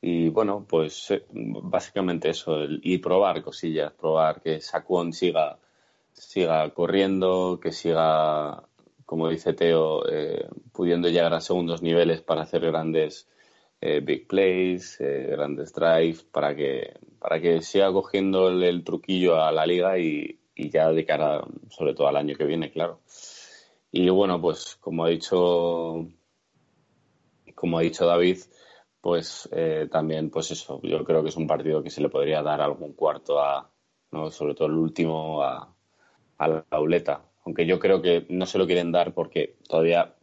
y bueno, pues eh, básicamente eso, y probar cosillas, probar que Saquon siga, siga corriendo, que siga, como dice Teo, eh, pudiendo llegar a segundos niveles para hacer grandes eh, big plays, eh, grandes drives, para que, para que siga cogiendo el, truquillo a la liga y, ya de cara, sobre todo al año que viene, claro. Y bueno, pues como ha dicho, como ha dicho David, pues también, pues eso, yo creo que es un partido que se le podría dar algún cuarto a, ¿no? sobre todo el último, a, a la Auleta. Aunque yo creo que no se lo quieren dar porque todavía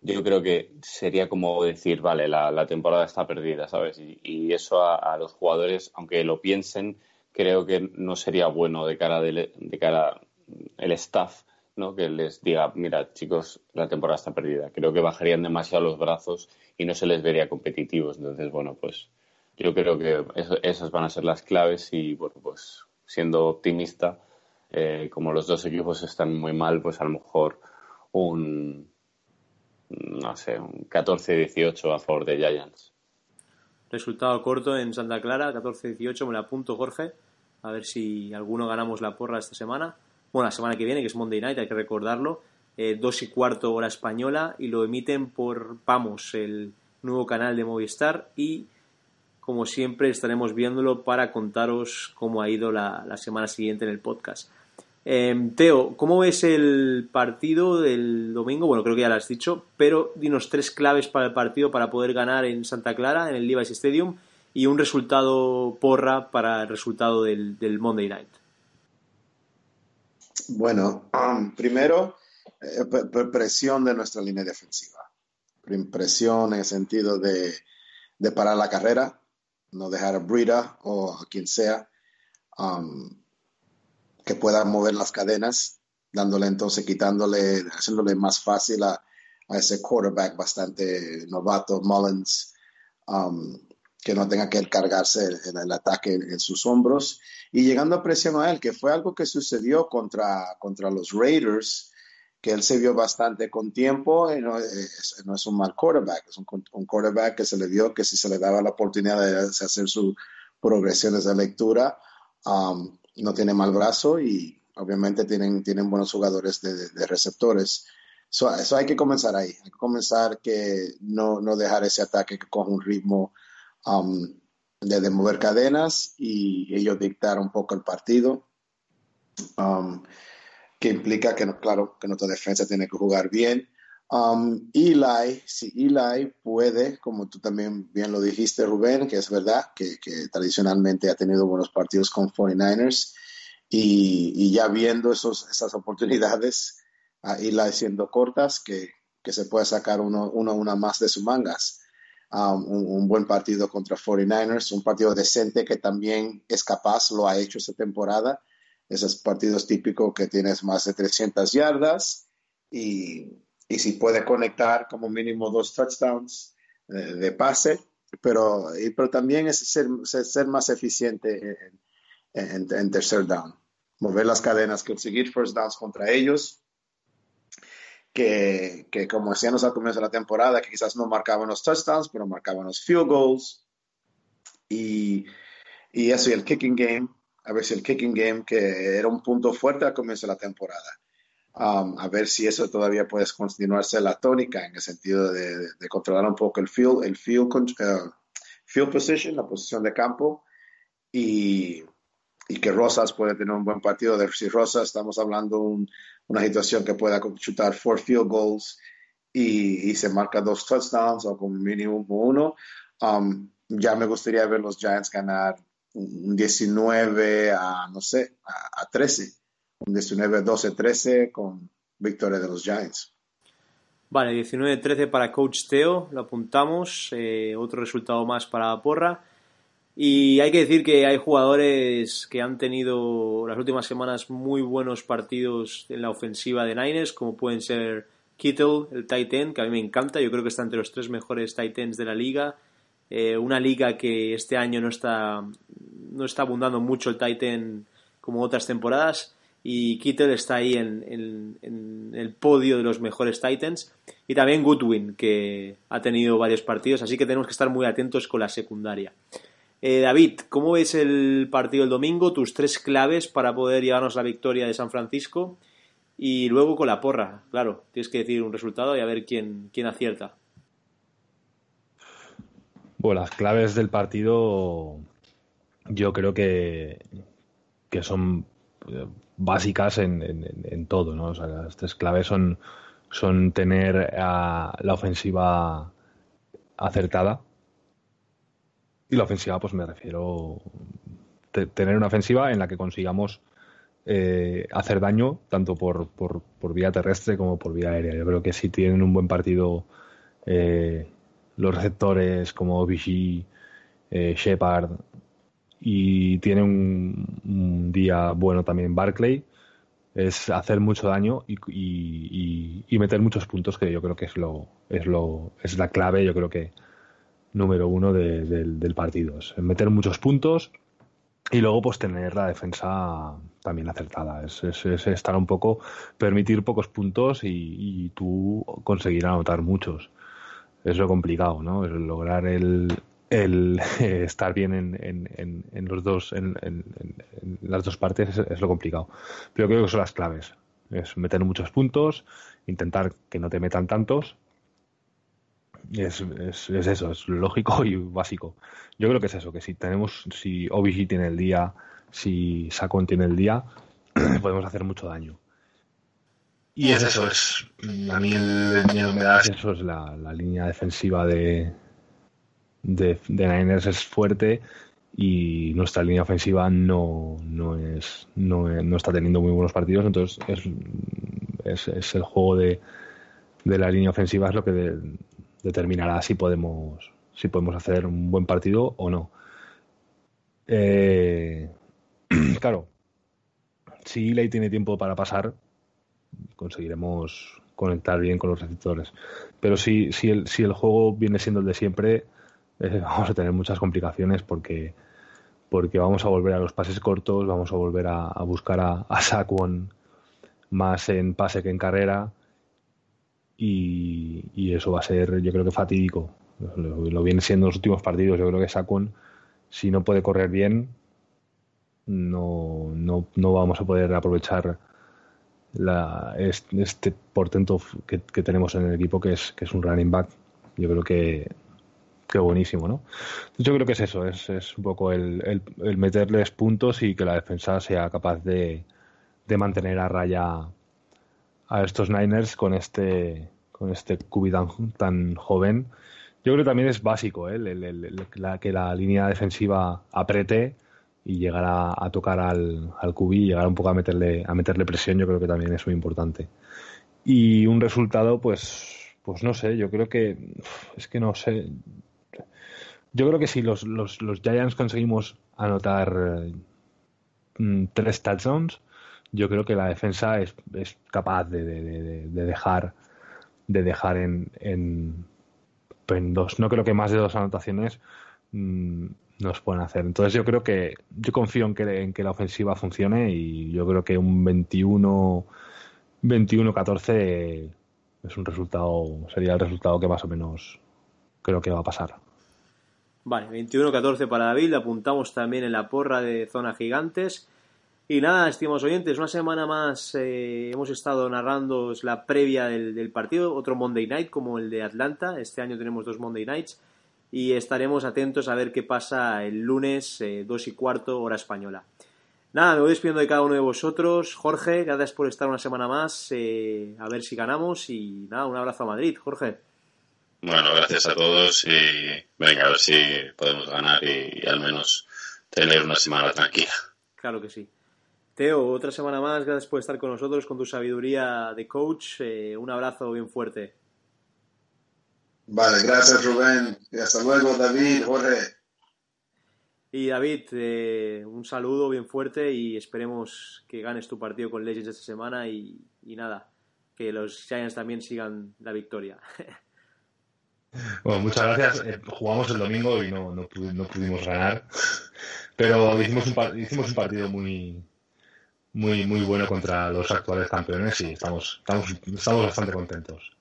yo creo que sería como decir, vale, la, temporada está perdida, ¿sabes? Y, eso a, los jugadores, aunque lo piensen, creo que no sería bueno de cara de, de cara el staff, ¿no? Que les diga, mira, chicos, la temporada está perdida. Creo que bajarían demasiado los brazos y no se les vería competitivos. Entonces, bueno, pues yo creo que esas van a ser las claves y, bueno, pues siendo optimista, eh, como los dos equipos están muy mal, pues a lo mejor un no sé, un 14-18 a favor de Giants. Resultado corto en Santa Clara, 14-18, me lo apunto Jorge, a ver si alguno ganamos la porra esta semana. Bueno, la semana que viene, que es Monday Night, hay que recordarlo. Eh, dos y cuarto hora española y lo emiten por Vamos, el nuevo canal de Movistar y como siempre estaremos viéndolo para contaros cómo ha ido la, semana siguiente en el podcast. Em, Teo, ¿cómo ves el partido del domingo? Bueno, creo que ya lo has dicho, pero dinos tres claves para el partido para poder ganar en Santa Clara, en el Levi's Stadium, y un resultado porra para el resultado del, Monday Night. Bueno, *clears throat* primero, eh, presión de nuestra línea defensiva. Presión en el sentido de, parar la carrera, no dejar a Brita o a quien sea. Um, que pueda mover las cadenas, dándole entonces, quitándole, haciéndole más fácil a, ese quarterback bastante novato, Mullins, um, que no tenga que cargarse en el, ataque en, sus hombros y llegando a presión a él, que fue algo que sucedió contra, contra los Raiders, que él se vio bastante con tiempo y no es, no es un mal quarterback, es un, un, quarterback que se le vio que si se le daba la oportunidad de hacer sus progresiones de lectura, um, no tiene mal brazo y obviamente tienen, tienen buenos jugadores de, receptores. eso hay que comenzar ahí, hay que comenzar que no, no dejar ese ataque que coja un ritmo um, de, mover cadenas y ellos dictar un poco el partido, um, que implica que, claro, que nuestra defensa tiene que jugar bien. Um, Eli, si Eli puede, como tú también bien lo dijiste, Rubén, que es verdad que, tradicionalmente ha tenido buenos partidos con 49ers y, ya viendo esos, esas oportunidades, a Eli siendo cortas, que, se puede sacar uno, una más de sus mangas. Um, un, buen partido contra 49ers, un partido decente que también es capaz, lo ha hecho esta temporada. Esos partidos típicos que tienes más de 300 yardas y y si puede conectar como mínimo dos touchdowns eh, de pase, pero, pero también es ser, ser más eficiente en, en, tercer down, mover las cadenas, conseguir first downs contra ellos, que, que como decíamos al comienzo de la temporada, que quizás no marcaban los touchdowns, pero marcaban los field goals, y, y eso y el kicking game, a ver si el kicking game, que era un punto fuerte al comienzo de la temporada. Um, a ver si eso todavía puede continuarse la tónica en el sentido de, controlar un poco el field, el field, uh, field position, la posición de campo. Y, y, que Rosas puede tener un buen partido. De si Rosas estamos hablando de una situación que pueda chutar four field goals y, y, se marca dos touchdowns o como mínimo uno, um, ya me gustaría ver los Giants ganar un 19 a, no sé, a, a 13 un 19-12-13 con victoria de los Giants. Vale, 19-13 para Coach Teo, lo apuntamos, eh, otro resultado más para porra. Y hay que decir que hay jugadores que han tenido las últimas semanas muy buenos partidos en la ofensiva de Niners, como pueden ser Kittle, el tight end, que a mí me encanta, yo creo que está entre los tres mejores tight ends de la liga. Eh, una liga que este año no está, no está abundando mucho el tight end como otras temporadas. Y Kittle está ahí en, el podio de los mejores Titans. Y también Goodwin que ha tenido varios partidos. Así que tenemos que estar muy atentos con la secundaria. Eh, David, ¿cómo ves el partido el domingo? tus tres claves para poder llevarnos la victoria de San Francisco. Y luego con la porra, claro, tienes que decir un resultado y a ver quién, quién acierta Bueno, las claves del partido yo creo que, que son eh, básicas en, todo, ¿no? O sea, las tres claves son, son tener la ofensiva acertada. Y la ofensiva, pues me refiero tener una ofensiva en la que consigamos eh, hacer daño tanto por, por, por, vía terrestre como por vía aérea. Yo creo que si tienen un buen partido eh, los receptores como Vichy, eh, Shepard y tiene un, día bueno también Barclay, es hacer mucho daño y, y, meter muchos puntos, que yo creo que es lo, es lo es la clave, yo creo que número uno del partido. Es meter muchos puntos y luego pues tener la defensa también acertada. Es, es, estar un poco, permitir pocos puntos y, tú conseguir anotar muchos. Es lo complicado, ¿no? Es lograr el, el *laughs* estar bien en, en, en, los dos, en, las dos partes es, lo complicado. Pero creo que son las claves. Es meter muchos puntos, intentar que no te metan tantos. Es, es, es eso, es lógico y básico. Yo creo que es eso, que si tenemos, si OBG tiene el día, si Sacon tiene el día, *clears throat* podemos hacer mucho daño. Y es eso, es a mí el miedo me da eso es la, la línea defensiva de, de, Niners es fuerte y nuestra línea ofensiva no, no es no, no está teniendo muy buenos partidos. Entonces es, es, el juego de, de, la línea ofensiva es lo que determinará si podemos si podemos hacer un buen partido o no. Eh, *clears throat* claro si Ley tiene tiempo para pasar conseguiremos conectar bien con los receptores pero si, si, el, si el juego viene siendo el de siempre eh, *laughs* vamos a tener muchas complicaciones porque, porque vamos a volver a los pases cortos, vamos a volver a, buscar a, a Saquon más en pase que en carrera y, eso va a ser yo creo que fatídico. Lo, viene siendo en los últimos partidos. Yo creo que Saquon, si no puede correr bien, no, no, no vamos a poder aprovechar la, este, portento que, que, tenemos en el equipo que es, que es un running back. Yo creo que Qué buenísimo, ¿no? Yo creo que es eso, es, es un poco el, el, meterles puntos y que la defensa sea capaz de, de mantener a raya a estos Niners con este con este QB tan, joven. Yo creo que también es básico ¿eh? la, que la línea defensiva apriete y llegar a, tocar al, al y llegar un poco a meterle, a meterle presión, yo creo que también es muy importante. Y un resultado, pues, pues no sé, yo creo que es que no sé, yo creo que si los, los, los Giants conseguimos anotar mm, tres touchdowns, yo creo que la defensa es, es capaz de, de, de, dejar de dejar en, en, dos. No creo que más de dos anotaciones mm, nos puedan hacer. Entonces yo creo que yo confío en que, en que la ofensiva funcione y yo creo que un 21 21-14 es un resultado sería el resultado que más o menos creo que va a pasar. Vale, 21-14 para David, apuntamos también en la porra de Zona Gigantes. Y nada, estimados oyentes, una semana más eh, hemos estado narrando la previa del, partido, otro Monday Night como el de Atlanta. Este año tenemos dos Monday Nights y estaremos atentos a ver qué pasa el lunes, eh, 2 y cuarto, hora española. Nada, me voy despidiendo de cada uno de vosotros. Jorge, gracias por estar una semana más, eh, a ver si ganamos y nada, un abrazo a Madrid. Jorge. Bueno, gracias a todos y venga, a ver si podemos ganar y, al menos tener una semana tranquila. Claro que sí. Teo, otra semana más, gracias por estar con nosotros, con tu sabiduría de coach. Eh, un abrazo bien fuerte. Vale, gracias Rubén. Y hasta luego, David, Jorge. Y David, eh, un saludo bien fuerte y esperemos que ganes tu partido con Legends esta semana y, y nada, que los Giants también sigan la victoria. *laughs* Bueno, muchas gracias. Eh, jugamos el domingo y no, no, pudimos ganar, pero hicimos un, hicimos un partido muy, muy, muy bueno contra los actuales campeones y estamos, estamos, estamos bastante contentos.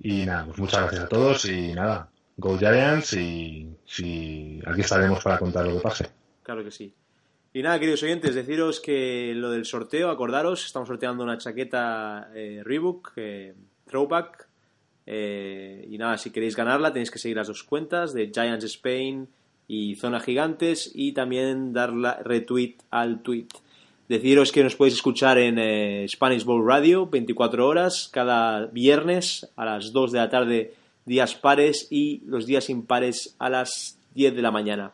Y nada, pues muchas gracias a todos y nada, Go Giants y, si aquí estaremos para contar lo que pase. Claro que sí. Y nada, queridos oyentes, deciros que lo del sorteo, acordaros, estamos sorteando una chaqueta eh, Reebok, eh, Throwback, Eh, y nada, si queréis ganarla tenéis que seguir las dos cuentas de Giants Spain y Zona Gigantes y también dar retweet al tweet. Deciros que nos podéis escuchar en eh, Spanish Bowl Radio 24 horas cada viernes a las 2 de la tarde días pares y los días impares a las 10 de la mañana.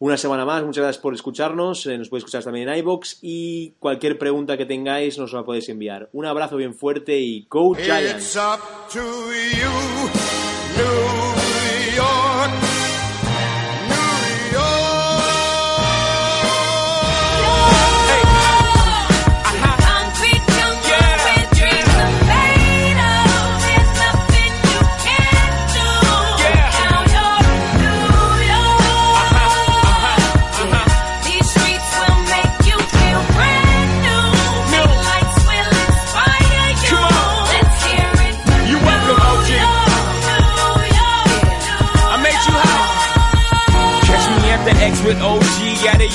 Una semana más, muchas gracias por escucharnos, eh, nos podéis escuchar también en iBox y cualquier pregunta que tengáis nos la podéis enviar. Un abrazo bien fuerte y Go Giants.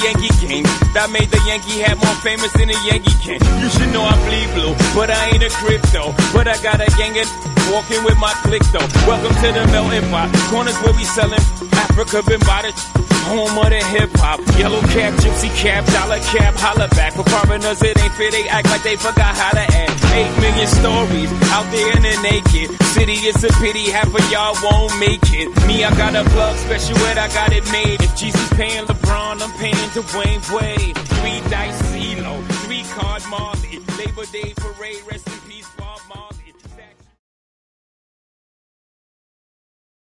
Yankee game. That made the Yankee hat more famous than the Yankee can. You should know I bleed blue, but I ain't a crypto. But I got a gang of walking with my click though. Welcome to the melting pot. Corners where we selling Africa been by the home of the hip hop. Yellow cap, gypsy cap, dollar cap, holla back. For foreigners, it ain't fair. They act like they forgot how to act. Eight million stories out there in the naked city. It's a pity half of y'all won't make it. Me, I got a plug special ed, I got it made. If Jesus paying LeBron, I'm paying Dwayne Wade. Three dice CeeLo, three card Marley. Labor Day for